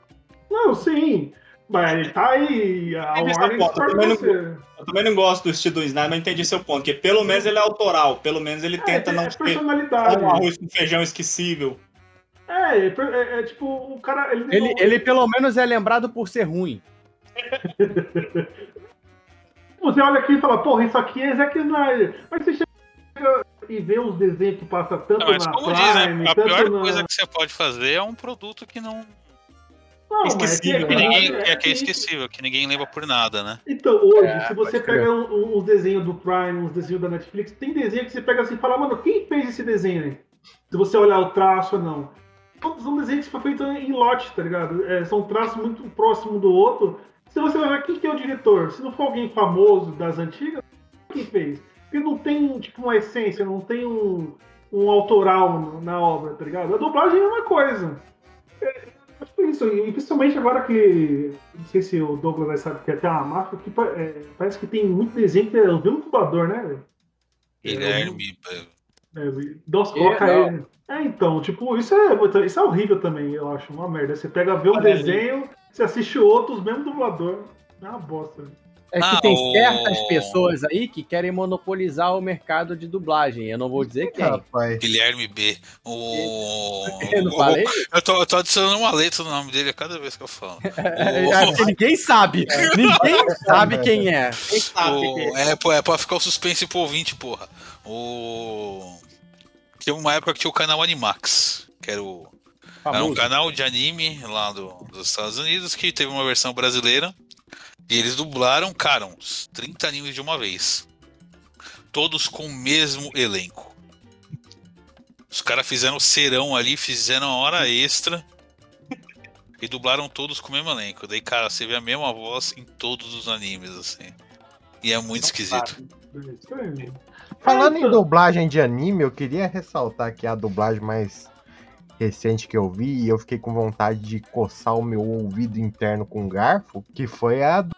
Não, sim. Mas ele tá aí. A eu também não-. Eu também não gosto do estilo do Snyder, mas entendi seu ponto, porque pelo menos ele é autoral, pelo menos ele tenta é, não é personalidade. um arroz com feijão esquecível. É, é, é, é tipo, o cara. Ele, Ele, ele pelo menos é lembrado por ser ruim. Você olha aqui e fala, porra, isso aqui é Zack Snyder. Mas você chega e vê os desenhos que passa tanto Não, mas na como Prime, diz, né? A tanto pior na... coisa que você pode fazer é um produto que não. Não, mas esquecível, Que é- ninguém, é- que é, que é é- esquecível, que ninguém lembra por nada, né? Então, hoje, É, se você pega um- um- uns desenhos do Prime, uns desenhos da Netflix, tem desenho que você pega assim e fala, mano, quem fez esse desenho aí? Se você olhar o traço ou não. São- São desenhos que foram feitos em lote, tá ligado? É, são traços muito próximos do outro. Se você vai ver quem que é o diretor, se não for alguém famoso das antigas, quem fez? Porque não tem, tipo, uma essência, não tem um, um autoral na obra, tá ligado? A dublagem é uma coisa. É, é isso, e principalmente agora que. Não sei se o Douglas vai saber que é até uma máfia, que é, parece que tem muito desenho que é o mesmo dublador, né? velho? Guilherme. É, Dos É, coloca ele. É, então, tipo, isso é, isso é horrível também, eu acho, uma merda. Você pega, vê um desenho, você assiste outros, mesmo dublador. É uma bosta. É que Ah, tem o- certas pessoas aí que querem monopolizar o mercado de dublagem. Eu não vou dizer quem. Rapaz. Guilherme B. O... Eu não falei? Eu tô, eu tô adicionando uma letra no nome dele a cada vez que eu falo. É, ninguém sabe. Ninguém sabe quem é. Quem sabe O- é? é, pô, é pra ficar o suspense pro ouvinte, porra. O. Tinha uma época que tinha o canal Animax, que era o. Era um canal de anime lá do- dos Estados Unidos que teve uma versão brasileira. E eles dublaram, cara, uns 30 animes de uma vez. Todos com o mesmo elenco. Os caras fizeram serão ali, fizeram a hora extra. E dublaram todos com o mesmo elenco. Daí, cara, você vê a mesma voz em todos os animes, assim. E é muito esquisito. Isso aí. Falando em dublagem de anime, eu queria ressaltar aqui a dublagem mais recente que eu vi e eu fiquei com vontade de coçar o meu ouvido interno com um garfo, que foi a do,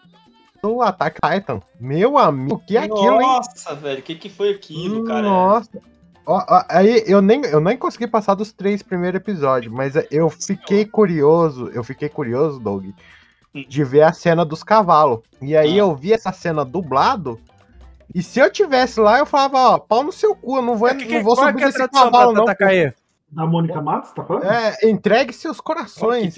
do Attack Titan. Meu amigo, que é aquilo, hein? Nossa, velho, o que, que foi aquilo, cara? Nossa. Ó, ó, aí eu nem, eu nem consegui passar dos três primeiros episódios, mas eu fiquei curioso, eu fiquei curioso, Doug, de ver a cena dos cavalos. E aí eu vi essa cena dublado. E se eu tivesse lá, eu falava, ó, pau no seu cu, eu não vou, não vou é subir que é tradução cavalo, não. Tatacaê? Da Mônica Matos, tá falando? É, entregue seus corações.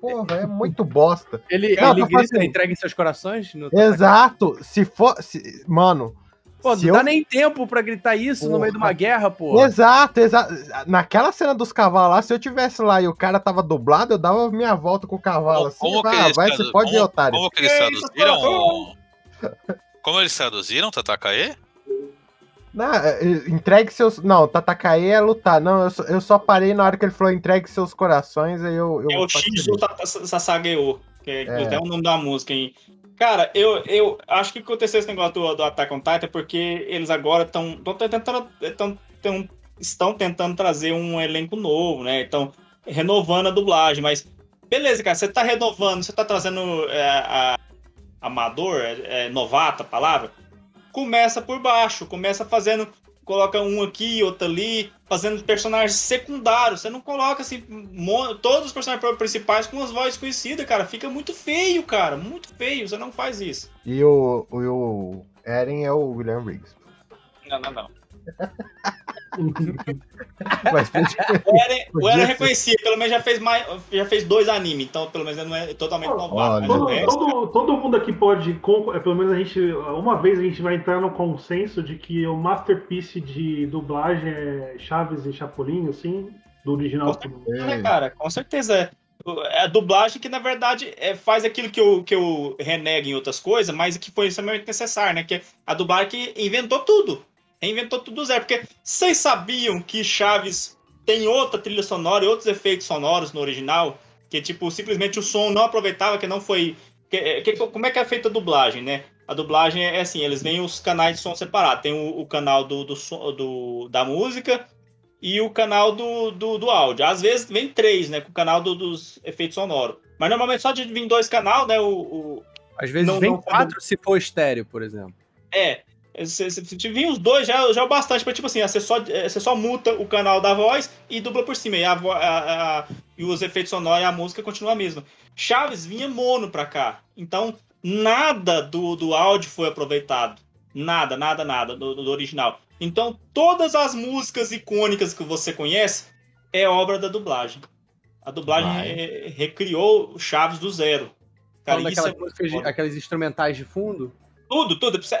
Porra, é muito bosta. Ele, Não, ele grita, fazendo- entregue seus corações? No Exato. Se for. se- mano. Pô, se não eu- dá nem tempo pra gritar isso no Porra. meio de uma guerra, pô. Exato, exato. Naquela cena dos cavalos lá, se eu tivesse lá e o cara tava dublado, eu dava minha volta com o cavalo assim. Como que vai, vai, você pode ir, otário. Como que eles traduziram? Como eles traduziram Tatakae? Não, é, é, entregue seus. Não, Tatakae é lutar. Não, eu só, eu só parei na hora que ele falou entregue seus corações, aí eu. eu É o. Shizu Sasageo, que é, É. é o nome da música, hein? Cara, eu, eu acho que aconteceu esse negócio do, do Attack on Titan porque eles agora estão tentando tão, tão, estão tentando trazer um elenco novo, né? Então, renovando a dublagem, mas beleza, cara, você tá renovando, você tá trazendo é, a, amador, é, é, novato a palavra, começa por baixo, começa fazendo, coloca um aqui, outro ali, fazendo personagens secundários. Você não coloca assim, todos os personagens principais com as vozes conhecidas, cara. Fica muito feio, cara. Muito feio. Você não faz isso. E o, o, o Eren é o William Riggs. Não, não, não. Mas O Eren, o Eren é ser. reconhecido, pelo menos já fez mais, já fez dois animes, então pelo menos não é totalmente novato. Todo, resto, todo, todo mundo aqui pode, é, pelo menos a gente, uma vez a gente vai entrar no consenso de que o masterpiece de dublagem é Chaves e Chapolin, assim, do original. né, cara? Com certeza é. É a dublagem que, na verdade, é, faz aquilo que eu, que eu renego em outras coisas, mas que foi extremamente necessário, né? Que é a dublagem que inventou tudo. Reinventou tudo do zero. Porque vocês sabiam que Chaves tem outra trilha sonora e outros efeitos sonoros no original? Que, tipo, simplesmente o som não aproveitava, que não foi. que- que- como é que é feita a dublagem, né? A dublagem é assim, eles vêm os canais de som separados. Tem o, o canal do, do, do- da música e o canal do, do, do áudio. Às vezes vem três, né? Com o canal do- dos efeitos sonoros. Mas normalmente só de vir dois canal, né? O, o- Às vezes Não- vem não- quatro se for estéreo, por exemplo. é. Se, se, se vir os dois, já, já é o bastante pra, tipo assim, você só, é, você só muta o canal da voz e dubla por cima. E, a, a- a- e os efeitos sonoros e a música continuam a mesma. Chaves vinha mono pra cá. Então, nada do, do áudio foi aproveitado. Nada, nada, nada do, do original. Então, todas as músicas icônicas que você conhece é obra da dublagem. A dublagem re- recriou o Chaves do zero. Cara, daquelas é músicas, aqueles instrumentais de fundo. tudo, tudo. Cê-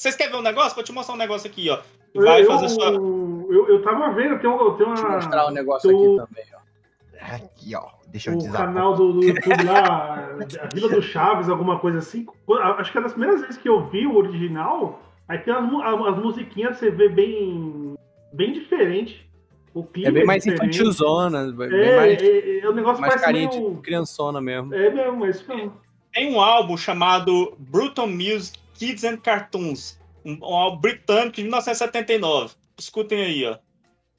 Vocês querem ver um negócio? Vou te mostrar um negócio aqui, ó. Eu, Vai eu, fazer sua. eu, eu tava vendo, tem, um, tem uma. Deixa eu mostrar um negócio do- aqui também, ó. Aqui, ó. Deixa eu o desabar. canal do, do YouTube lá, a Vila do Chaves, alguma coisa assim. Acho que é das primeiras vezes que eu vi o original, aí tem as, as musiquinhas, você vê bem, bem diferente. O clima É bem mais diferente. infantilzona, bem É, mais, é, é, o negócio mais parece carinha meio... de criançona mesmo. É mesmo, é isso mesmo. Tem um álbum chamado Brutal Music Kids and Cartoons. Um, um álbum britânico de 1979. Escutem aí, ó.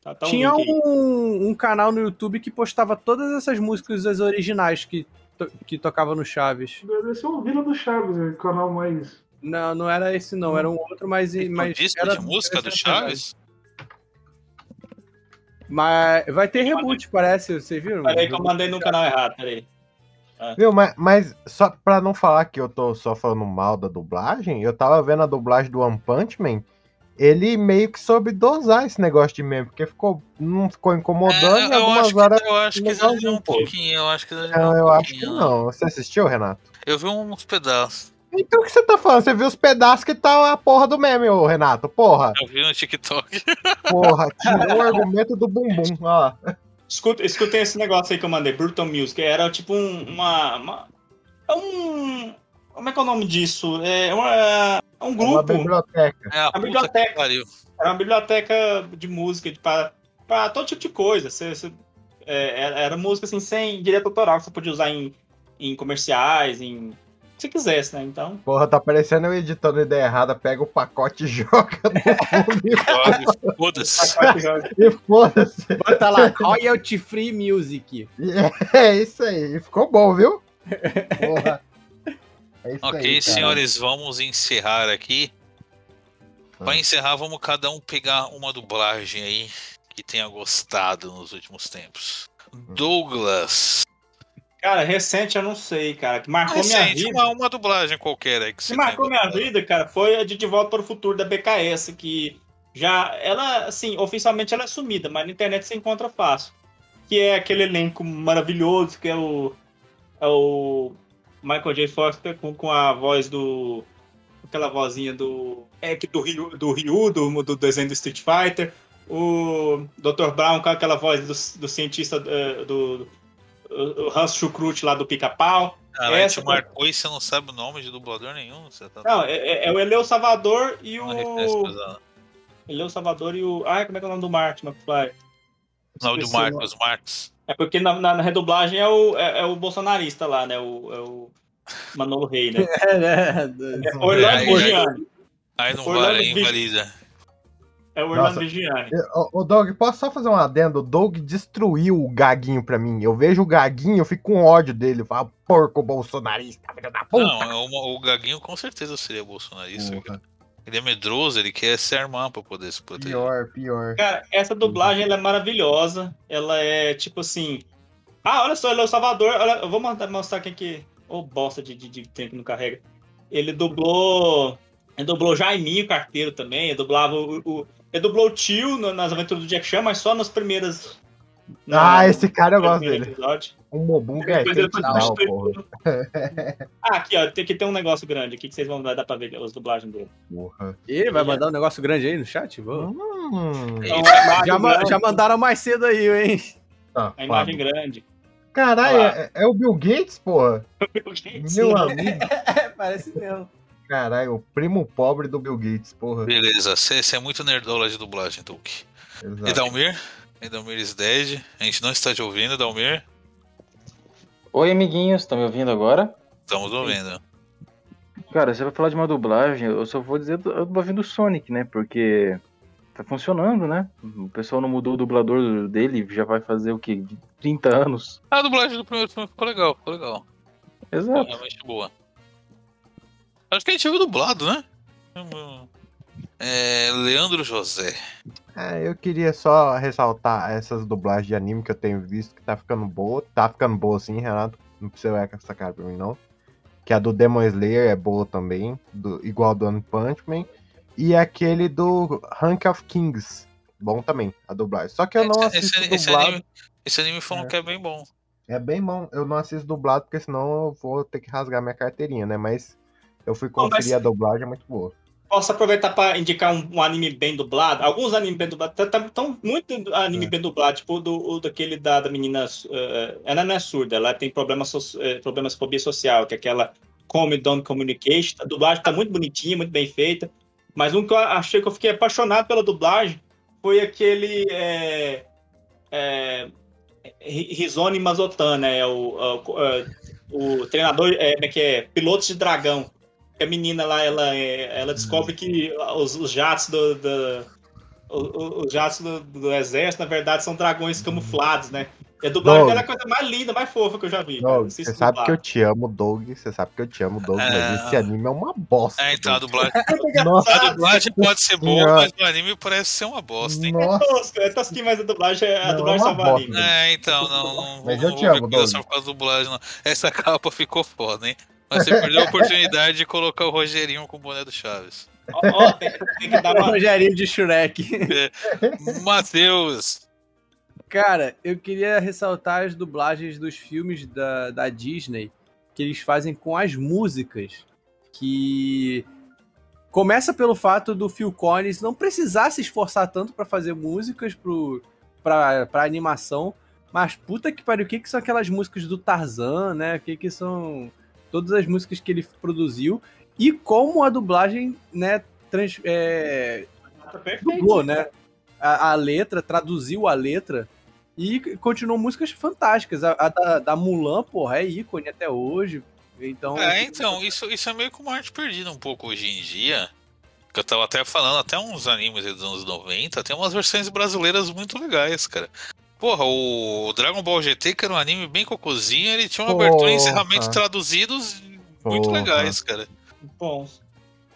Tá, tá Tinha um, um canal no YouTube que postava todas essas músicas as originais que, to- que tocava no Chaves. Deve ser o Vila do Chaves, é o canal mais... Não, não era esse não, era um outro, mas... mas disco era de música do interessante. Chaves? Mas vai ter reboot, parece, vocês viram? Peraí que eu mandei no canal errado, peraí. Viu, mas, mas só pra não falar que eu tô só falando mal da dublagem, eu tava vendo a dublagem do One Punch Man, ele meio que soube dosar esse negócio de meme, porque ficou, não ficou incomodando É, eu, algumas acho que, horas. eu acho que exagerou um pouquinho. Eu acho que exagerou Não, um eu acho que não. Você assistiu, Renato? Eu vi uns pedaços. Então o que você tá falando? Você viu os pedaços que tá a porra do meme, ô Renato? Porra, Eu vi no TikTok. porra, tirou o argumento do bumbum, ó. Escuta, escutem esse negócio aí que eu mandei, Brutal Music. Era tipo um, uma, uma. É um. Como é que é o nome disso? É, uma, é um Uma grupo. biblioteca. É a A biblioteca. que pariu. Era uma biblioteca de música para para todo tipo de coisa. Você, você- é, era, era música assim, sem direito autoral, que você podia usar em, em comerciais, em. Você quisesse, né? Então. Porra, tá parecendo eu editando ideia errada, pega o pacote e joga no Foda-se. e foda-se. Bota lá, Royalty Free Music. É isso aí. Ficou bom, viu? Porra. É isso Ok, aí, senhores, vamos encerrar aqui. Pra encerrar, vamos cada um pegar uma dublagem aí que tenha gostado nos últimos tempos. Douglas. Cara, recente eu não sei, cara. Que marcou minha Recente, vida. uma, uma dublagem qualquer aí que que marcou minha vida, cara, foi a de De Volta para o Futuro da BKS, que já, ela, assim, oficialmente ela é sumida, mas na internet você encontra fácil. Que é aquele elenco maravilhoso, que é o, é o Michael J. Foster com, com a voz do... aquela vozinha do... É, que do Ryu, do, Ryu do, do desenho do Street Fighter. O Dr. Brown com aquela voz do, do cientista eh, do... o Hans Schukrut lá do Pica-Pau. Cara, a Essa gente marcou e você não sabe o nome de dublador nenhum. Você tá Não, é, é- é o Eleu Salvador e o. Eleu Salvador e o. Ai, como é que é o nome do Martin McFly? Não, do Esqueci o Marcos Marques. É porque na, na- na redublagem é o, é, é o bolsonarista lá, né? O, é o Manolo Rey, né? É, né? É Orlando Aí- Vigiani. Aí não vale, invalida. É o Orlando Nossa. Vigiani. Ô, ô, Doug, posso só fazer um adendo? O Doug destruiu o Gaguinho pra mim. Eu vejo o Gaguinho, eu fico com ódio dele. Eu falo, porco bolsonarista, filho da puta. Não, é uma- o Gaguinho com certeza seria bolsonarista. Ele é medroso, ele quer se armar pra poder se proteger. Pior, pior. Cara, essa dublagem ela é maravilhosa. Ela é tipo assim. Ah, olha só, ele é o Salvador. Olha, eu vou mandar, mostrar quem que. Ô, bosta de, de, de tempo que não carrega. Ele dublou. Ele dublou Jaiminho Carteiro também. Ele dublava o. o- ele dublou o tio no- nas aventuras do Jack Chan, mas só nas primeiras. Ah, no- esse cara eu gosto dele. episódio. Um Mobunga é porra. Ah, aqui, ó. Tem que ter um negócio grande aqui que vocês vão dar pra ver as dublagens dele. porra. Ih, vai mandar um negócio grande aí no chat? Vou. Hum, Então, Já, ma- já mandaram mais cedo aí, hein? tá, A imagem Fábio. grande. Caralho, é, é o Bill Gates, porra? Meu amigo. É, parece mesmo. Caralho, o primo pobre do Bill Gates, porra. Beleza, você é muito nerdola de dublagem, Duke. Exato. Edalmir? Edalmir is dead. A gente não está te ouvindo, Edalmir. Oi, amiguinhos, estão me ouvindo agora? Estamos ouvindo. Cara, você vai falar de uma dublagem, eu só vou dizer a dublagem do Sonic, né? Porque tá funcionando, né? O pessoal não mudou o dublador dele, já vai fazer o quê? De 30 anos. A dublagem do primeiro filme ficou legal, ficou legal. Exato. realmente boa. Acho que a gente viu dublado, né? É, Leandro José. É, eu queria só ressaltar essas dublagens de anime que eu tenho visto que tá ficando boa. Tá ficando boa sim, Renato. Não precisa olhar com essa cara pra mim, não. Que a do Demon Slayer é boa também, do, igual do One Punch Man. E aquele do Rank of Kings, bom também, a dublagem. Só que eu não Esse, assisto esse- esse dublado. anime, esse anime falam É. que é bem bom. É bem bom, eu não assisto dublado, porque senão eu vou ter que rasgar minha carteirinha, né? Mas eu fui Bom, conferir mas- a dublagem, é muito boa. Posso aproveitar para indicar um, um anime bem dublado? Alguns animes bem dublados. Estão muito anime É. bem dublado, tipo o do, o daquele da, da menina. eh, ela não é surda, ela tem problemas, so- eh, problemas de fobia social, que é aquela Come Don't Communication. A dublagem tá muito bonitinha, muito bem feita. Mas um que eu achei que eu fiquei apaixonado pela dublagem foi aquele. É, é, Ri- Rizone Mazotan, né? É O, o, é, o treinador, é, como é que é? Piloto de dragão. Que a menina lá, ela, é- ela descobre que os, os jatos do, do- os jatos do, do exército, na verdade, são dragões camuflados, né? E a dublagem Doug. é a coisa mais linda, mais fofa que eu já vi. Doug, você sabe que eu te amo, Doug. Você sabe que eu te amo, Doug, É. mas esse anime é uma bosta. É, então a dublagem, Nossa, a dublagem pode ser boa, mas o anime parece ser uma bosta, hein? nossa. Tosco, É tosquinho, mas a dublagem, a Não, dublagem é salva a bosta. língua. É, então, não, não, Mas não eu te amo, Doug. só por causa da dublagem, não. Essa capa ficou foda, hein? Mas você perdeu a oportunidade de colocar o Rogerinho com o boné do Chaves. Ó, ó, tem, tem que dar uma. Rogerinho de Shrek. Matheus! Cara, eu queria ressaltar as dublagens dos filmes da, da Disney que eles fazem com as músicas. Que começa pelo fato do Phil Collins não precisar se esforçar tanto pra fazer músicas pro, pra, pra animação, Mas puta que pariu, o que, que são aquelas músicas do Tarzan, né? O que, que são todas as músicas que ele produziu e como a dublagem, né, trans, é, dublou, né? A, a letra, traduziu a letra e continuou músicas fantásticas. A, a da, da Mulan, porra, é ícone até hoje. Então, É, então, isso, isso é meio que uma arte perdida um pouco hoje em dia. Que eu tava até falando, até uns animes dos anos 90, tem umas versões brasileiras muito legais, cara. Porra, o Dragon Ball GT, que era um anime bem cocôzinho, ele tinha uma abertura e Porra. encerramentos traduzidos muito Porra. legais, cara. Bom.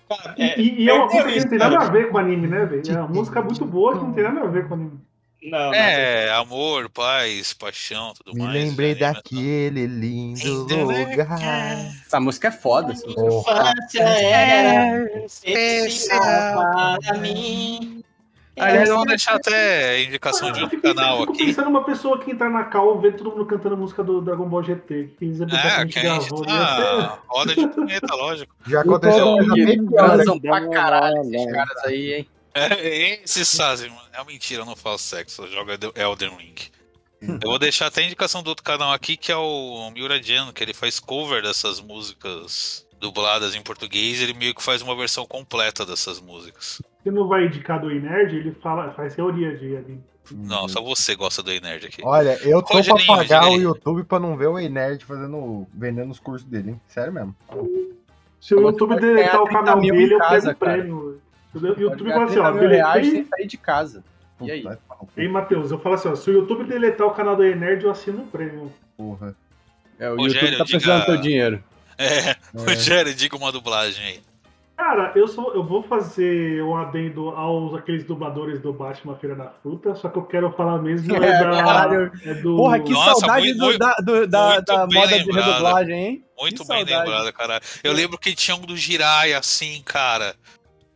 Cara, E, e- e é uma coisa que não tem nada a ver com anime, né, velho? É uma música muito boa que não tem nada a ver com anime. Não, não. É, amor, paz, paixão, tudo Me mais. lembrei anime, daquele lindo Lindo lugar. essa música é foda. Essa música. Porra. Infância era especial para mim. Aliás, eu vou deixar até indicação de Eu outro canal fico aqui. pensando numa pessoa que entrar na call ver todo mundo cantando a música do Dragon Ball GT. Que eles É, que a gente gravou. tá roda de punheta, lógico. Já aconteceu coisa bem pior. Transam pra caralho esses caras aí, hein? É, esses fazem, mano. É uma mentira, eu não faço sexo, eu jogo Elden Ring. Eu vou deixar até a indicação do outro canal aqui, que é o Miura Jan, que ele faz cover dessas músicas dubladas em português, ele meio que faz uma versão completa dessas músicas. Você não vai indicar do Nerd, ele fala, faz teoria de anime. Não, só você gosta do Nerd aqui. Olha, eu tô Rogerinho, pra pagar o Rogerinho. YouTube pra não ver o Ei Nerd fazendo, vendendo os cursos dele, hein? Sério mesmo. Se o YouTube deletar o canal 30 mil dele, eu pego o prêmio. O YouTube Pode fala assim, ó, 30 mil reais sem sair de casa. E aí? Cu, Ei, Matheus, eu falo assim, ó, se o YouTube deletar o canal do Nerd, eu assino o prêmio. Porra. É, o Rogério, YouTube tá diga- precisando do teu dinheiro. É, Rogério, diga uma dublagem aí. Cara, eu, sou, eu vou fazer um adendo aos aqueles dubladores do Batman Feira da Fruta, só que eu quero falar mesmo é, É, da, é do... Porra, que Nossa, saudade muito- do- muito- da, do- da, da moda de redublagem, hein? Muito Que bem saudade. lembrado, cara. Eu lembro que tinha um do Jiraiya, assim, cara.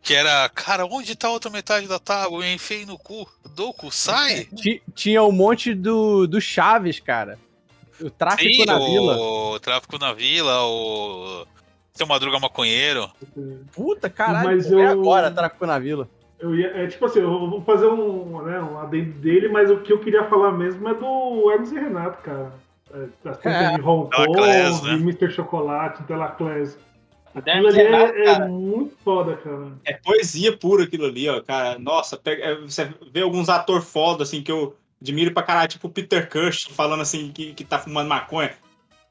Que era, cara, onde tá a outra metade da tábua? Eu enfiei no cu. Doku, sai! Ti- Tinha um monte do, do Chaves, cara. O tráfico Sim, na o vila. Tráfico na Vila, o. Seu Madruga Maconheiro. Puta, caralho. Mas Mas eu- agora, tráfico na vila. Eu ia, é tipo assim, eu vou fazer um, né, um adendo dele, mas o que eu queria falar mesmo é do Hermes e Renato, cara. É, As coisas É. de Hong Kong, Telaclés, né? de Mr. Chocolate, Telaclés. Aquilo ali Renato, é, é muito foda, cara. É poesia pura aquilo ali, ó, cara. Nossa, pega- é, você vê alguns atores foda, assim, que eu admiro pra caralho, tipo o Peter Cush, falando assim, que, que tá fumando maconha.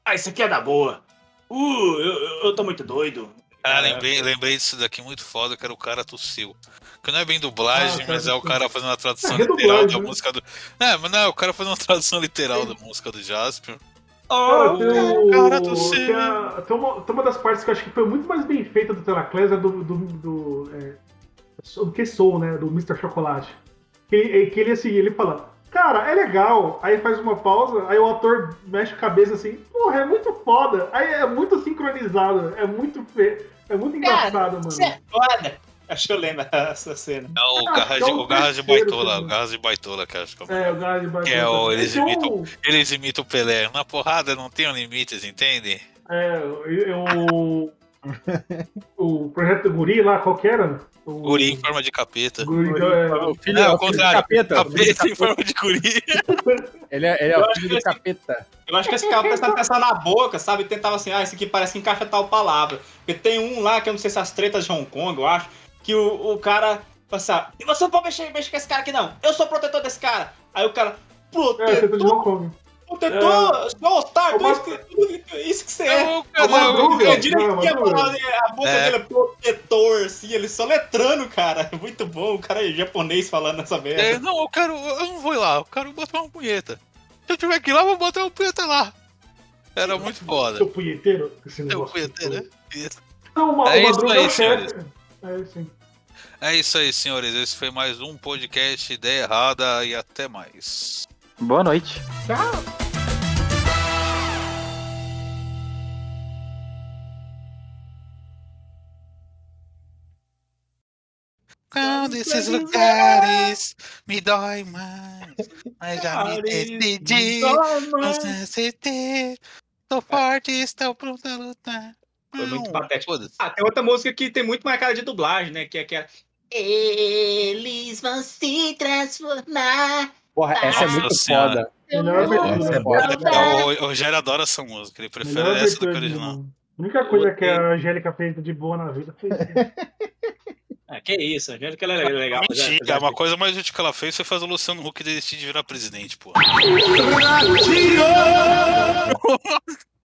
Ah, isso aqui é da boa. Uh, eu, eu- tô muito doido. Ah, É. lembrei, lembrei disso daqui muito foda, que era o cara tossiu. Que não é bem dublagem, Ah, mas é o cara fazendo a tradução É literal redublagem, da né? música do. É, mas não, é o cara fazendo uma tradução literal da música do Jasper. Cara, Oh, tem, o- cara céu. tem, a- tem uma, tem uma das partes que eu acho que foi muito mais bem feita do Telaclés, é do. do, do é, do que Soul, né? Do Mr. Chocolate. Que, ele- que ele assim, ele fala, cara, é legal. Aí faz uma pausa, aí o ator mexe a cabeça assim, porra, é muito foda. Aí é muito sincronizado, é muito fe... é muito Cara, engraçado, mano. Isso é foda. Acho que eu lembro essa cena. É o Ah, Garras é de, o o Garras de Baitola, também. o Garras de Baitola, que eu acho que é o É, o Gás de Que é o- eles um- imitam- Eles imitam o Pelé. Na porrada não tem limites, entende? É, o. o projeto Guri lá, qual que era? O, Guri em forma de capeta. Guri, é, O filho, É, é, ao o filho contrário. capeta. o filho do Capeta em forma de guri. Ele é, ele é o filho do capeta. Eu acho que esse cara prestava atenção na boca, sabe? E tentava assim, ah, esse aqui parece que encaixa tal palavra. Porque tem um lá, que eu não sei se é as tretas de Hong Kong, eu acho, que o, o cara ah, e você não pode mexer, mexer com esse cara aqui não. Eu sou protetor desse cara. Aí o cara, é, tá de protetor, protetor, seu otário, Ô, isso, que- isso que você é. É uma. Eu Não, direitinho mas a boca É. dele é protetor, assim, ele só letrando, cara. Muito bom, o cara é japonês falando essa merda. É, não, eu quero. Eu não vou ir lá, eu quero botar uma punheta. Se eu tiver que ir lá, eu vou botar uma punheta lá. Era muito foda. Seu punheteiro. Esse Seu negócio. punheteiro, né? Isso. Não, uma, É o isso aí, é o chefe. É, sim. É isso aí, senhores. Esse foi mais um podcast Ideia Errada e até mais. Boa noite. Quando esses lugares me dói mais, mas já me decidi. Não necessitei. Tô forte, estou pronto a lutar. Foi muito patético. foda-se. Ah, tem outra música que tem muito mais cara de dublagem, né? Que é aquela. Eles vão se transformar. Porra, essa é muito Senhora. foda. Melhor abertura. É. É, o, Rogério adora essa música, ele prefere Melhor essa do que a original. A única coisa que a Angélica fez de boa na vida foi isso. Ah, que isso, a Angélica ela é legal. mas é- Mentira, uma coisa mais útil que ela fez foi fazer o Luciano Huck desistir de virar presidente, pô.